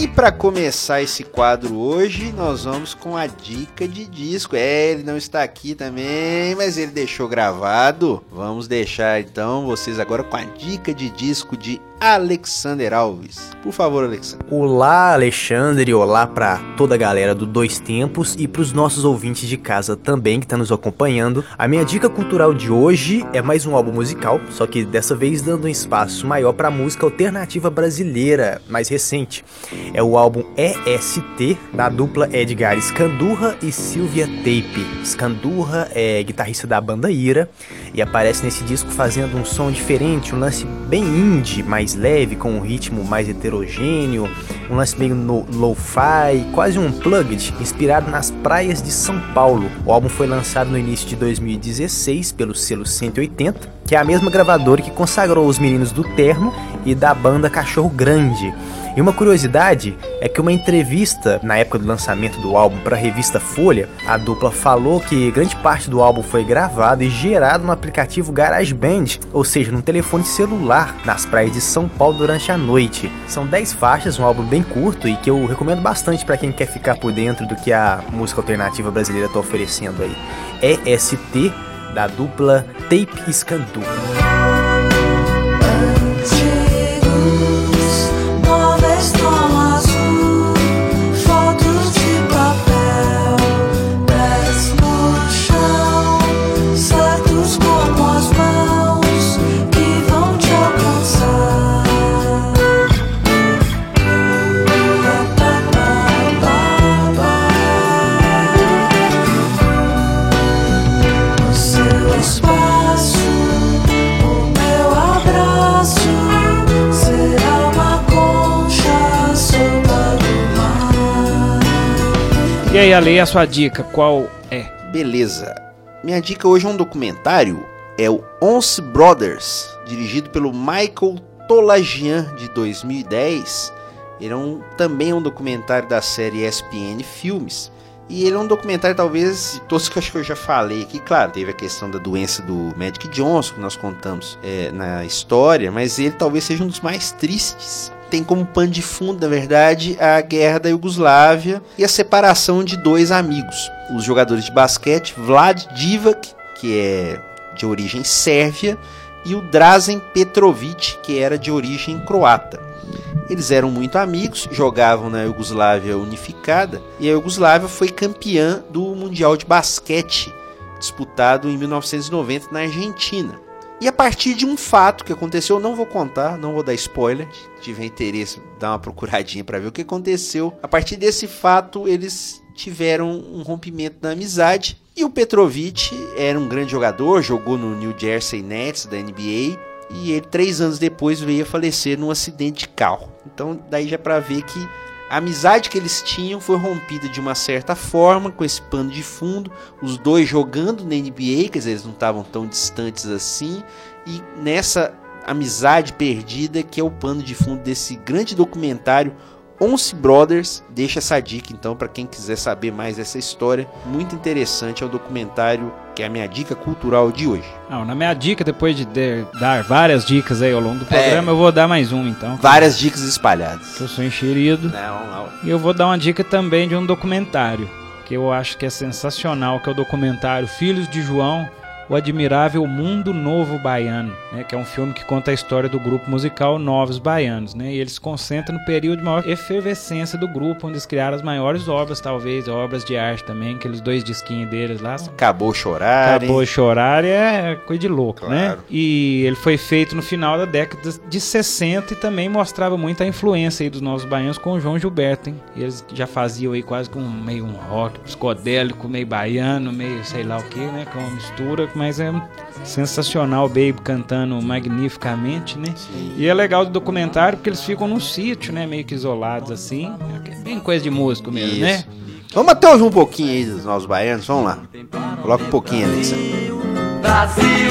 E para começar esse quadro hoje, nós vamos com a dica de disco. É, ele não está aqui também, mas ele deixou gravado. Vamos deixar então vocês agora com a dica de disco de Alexander Alves. Por favor, Alexander. Olá, Alexandre, olá pra toda a galera do Dois Tempos e pros nossos ouvintes de casa também que tá nos acompanhando. A minha dica cultural de hoje é mais um álbum musical, só que dessa vez dando um espaço maior pra música alternativa brasileira, mais recente. É o álbum EST da dupla Edgar Scandurra e Silvia Tape. Scandurra é guitarrista da banda Ira e aparece nesse disco fazendo um som diferente, um lance bem indie, mais leve, com um ritmo mais heterogêneo, um lance meio lo-fi, quase um plugged, inspirado nas praias de São Paulo. O álbum foi lançado no início de 2016 pelo selo 180, que é a mesma gravadora que consagrou os meninos do Termo e da banda Cachorro Grande. E uma curiosidade é que uma entrevista na época do lançamento do álbum para a revista Folha, a dupla falou que grande parte do álbum foi gravado e gerado no aplicativo GarageBand, ou seja, num telefone celular, nas praias de São Paulo durante a noite. São 10 faixas, um álbum bem curto e que eu recomendo bastante para quem quer ficar por dentro do que a música alternativa brasileira está oferecendo aí. EST da dupla Tape Scantu. E aí, Ale, a sua dica, qual é? Beleza. Minha dica hoje é um documentário. É o Once Brothers, dirigido pelo Michael Tolagian, de 2010. Ele é um, também é um documentário da série ESPN Filmes. E ele é um documentário, talvez, de todos que eu acho que eu já falei aqui. Claro, teve a questão da doença do Magic Johnson, que nós contamos é, na história, mas ele talvez seja um dos mais tristes. Tem como pano de fundo, na verdade, a guerra da Iugoslávia e a separação de dois amigos. Os jogadores de basquete, Vlad Divac, que é de origem sérvia, e o Drazen Petrovic, que era de origem croata. Eles eram muito amigos, jogavam na Iugoslávia unificada e a Iugoslávia foi campeã do Mundial de Basquete, disputado em 1990 na Argentina. E a partir de um fato que aconteceu, não vou contar, não vou dar spoiler. Se tiver interesse, dá uma procuradinha para ver o que aconteceu. A partir desse fato, eles tiveram um rompimento da amizade. E o Petrovic era um grande jogador, jogou no New Jersey Nets da NBA. E ele, três anos depois, veio a falecer num acidente de carro. Então, daí já para ver que a amizade que eles tinham foi rompida de uma certa forma, com esse pano de fundo, os dois jogando na NBA, quer dizer, eles não estavam tão distantes assim, e nessa amizade perdida que é o pano de fundo desse grande documentário Once Brothers. Deixa essa dica então para quem quiser saber mais dessa história, muito interessante, é o documentário que é a minha dica cultural de hoje. Não, na minha dica, depois de de- dar várias dicas aí ao longo do programa, eu vou dar mais um então. Várias dicas espalhadas. Eu sou enxerido. Não, não. E eu vou dar uma dica também de um documentário, que eu acho que é sensacional, que é o documentário Filhos de João, o admirável Mundo Novo Baiano, né, que é um filme que conta a história do grupo musical Novos Baianos, né, e eles se concentram no período de maior efervescência do grupo, onde eles criaram as maiores obras, talvez, obras de arte também, aqueles dois disquinhos deles lá. Acabou chorar. Acabou chorar é coisa de louco, né? Claro. E ele foi feito no final da década de 60 e também mostrava muito a influência aí dos novos baianos com o João Gilberto, hein? Eles já faziam aí quase que um meio um rock psicodélico, meio baiano, meio sei lá o que, né? Com uma mistura, mas é sensacional o Baby cantando magnificamente, né? E é legal do documentário porque eles ficam num sítio, né? Meio que isolados assim. É bem coisa de músico mesmo, Isso. né? Vamos até ouvir um pouquinho aí dos nossos baianos, vamos lá. Coloca um pouquinho, Alexa. Brasil,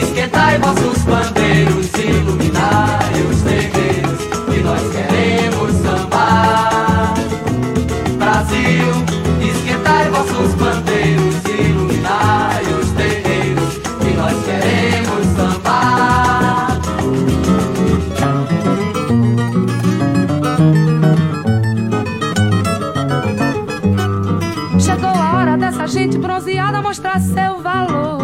esquentai vossos bandeiros, iluminai os terreiros, que nós queremos sambar. Brasil, esquentai vossos bandeiros, mostrar seu valor.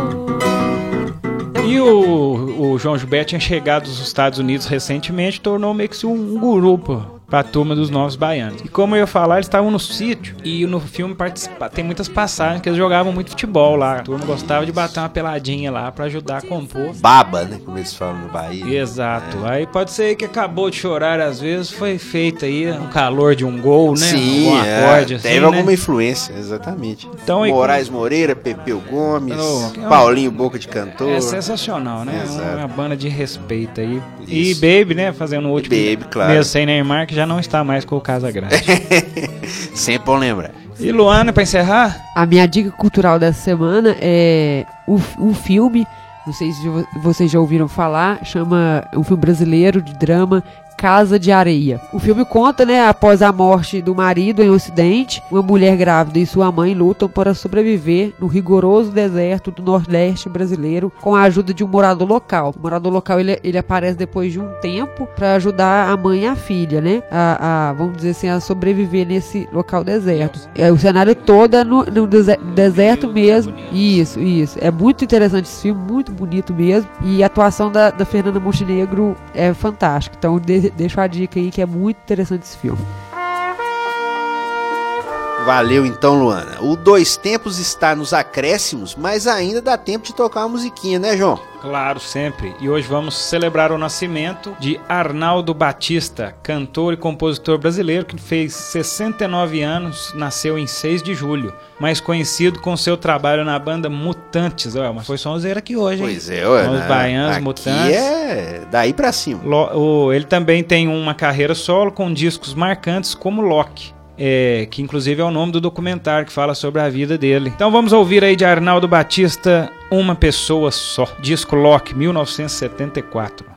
E o, o João Gilberto tinha chegado dos Estados Unidos recentemente, tornou meio que um, um grupo pra turma dos novos baianos. E como eu ia falar, eles estavam no sítio e no filme participa- tem muitas passagens que eles jogavam muito futebol lá. A turma gostava de bater uma peladinha lá pra ajudar a compor. Baba, né? Como eles falam no Bahia. Exato. Aí pode ser que acabou de chorar, às vezes foi feito aí um calor de um gol, né? Sim, um é, acorde, assim, teve né? alguma influência, exatamente. Então, Moraes Moreira, Pepeu Gomes, Oh, Paulinho Boca de Cantor. É sensacional, né? Exato. Uma banda de respeito aí. Isso. E Baby, né? Fazendo o último. Baby, claro. Mesmo sem Neymar, que já não está mais com o Casa Grande. Sempre bom lembrar. e Luana, pra encerrar? A minha dica cultural dessa semana é um, um filme, não sei se vo- vocês já ouviram falar, chama um filme brasileiro de drama Casa de Areia. O filme conta, né, após a morte do marido em um acidente, uma mulher grávida e sua mãe lutam para sobreviver no rigoroso deserto do Nordeste brasileiro com a ajuda de um morador local. O morador local ele, ele aparece depois de um tempo para ajudar a mãe e a filha, né, a, a, vamos dizer assim, a sobreviver nesse local deserto. É, o cenário todo é no, no dese- deserto mesmo. Isso, isso. É muito interessante esse filme, muito bonito mesmo. E a atuação da, da Fernanda Montenegro é fantástica. Então de, deixo a dica aí que é muito interessante esse filme. Valeu então, Luana. O Dois Tempos está nos acréscimos, mas ainda dá tempo de tocar uma musiquinha, né, João? Claro, sempre. E hoje vamos celebrar o nascimento de Arnaldo Batista, cantor e compositor brasileiro que fez 69 anos, nasceu em 6 de julho, mais conhecido com seu trabalho na banda Mutantes. Ué, mas foi sonzeira aqui hoje, hein? Pois é, ué. Os né? baianos, Aqui Mutantes. é daí pra cima. Ele também tem uma carreira solo com discos marcantes como Loki. É, que inclusive é o nome do documentário que fala sobre a vida dele. Então vamos ouvir aí de Arnaldo Batista, Uma Pessoa Só. Disco Loki, 1974.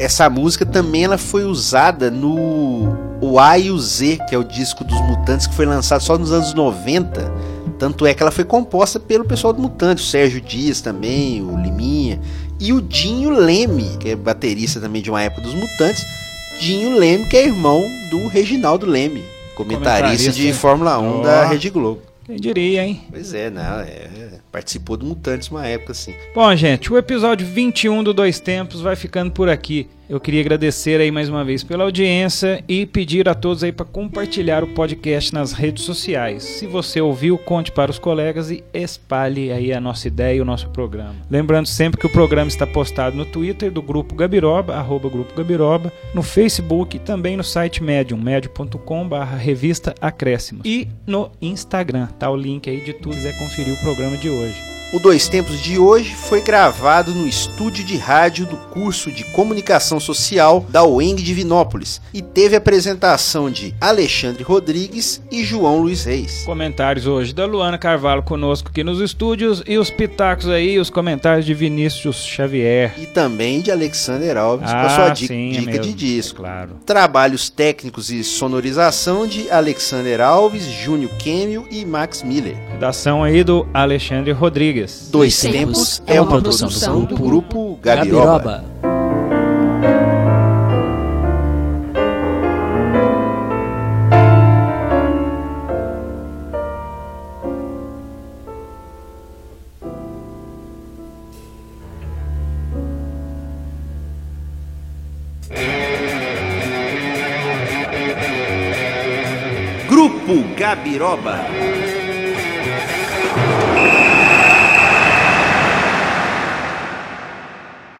Essa música também ela foi usada no O A e o Z, que é o disco dos Mutantes, que foi lançado só nos anos 90. Tanto é que ela foi composta pelo pessoal do Mutantes, o Sérgio Dias também, o Liminha, e o Dinho Leme, que é baterista também de uma época dos Mutantes. Dinho Leme, que é irmão do Reginaldo Leme, comentarista, Comentarista. de Fórmula 1 Ó. da Rede Globo. Quem diria, hein? Pois é, não, é, participou do Mutantes uma época assim. Bom, gente, o episódio 21 do Dois Tempos vai ficando por aqui. Eu queria agradecer aí mais uma vez pela audiência e pedir a todos aí para compartilhar o podcast nas redes sociais. Se você ouviu, conte para os colegas e espalhe aí a nossa ideia e o nosso programa. Lembrando sempre que o programa está postado no Twitter do Grupo Gabiroba, arroba Grupo Gabiroba, no Facebook e também no site Medium, medium.com barra revista Acréscimos. E no Instagram, tá o link aí de tudo, quiser conferir o programa de hoje. O Dois Tempos de hoje foi gravado no estúdio de rádio do curso de Comunicação Social da UENG de Vinópolis e teve apresentação de Alexandre Rodrigues e João Luiz Reis. Comentários hoje da Luana Carvalho conosco aqui nos estúdios e os pitacos aí, os comentários de Vinícius Xavier. E também de Alexander Alves com a Ah, sua di- sim, é dica de disco. Claro. Trabalhos técnicos e sonorização de Alexander Alves, Júnior Kemio e Max Miller. Redação aí do Alexandre Rodrigues. Dois Tempos é uma produção do grupo Gabiroba. Grupo Gabiroba.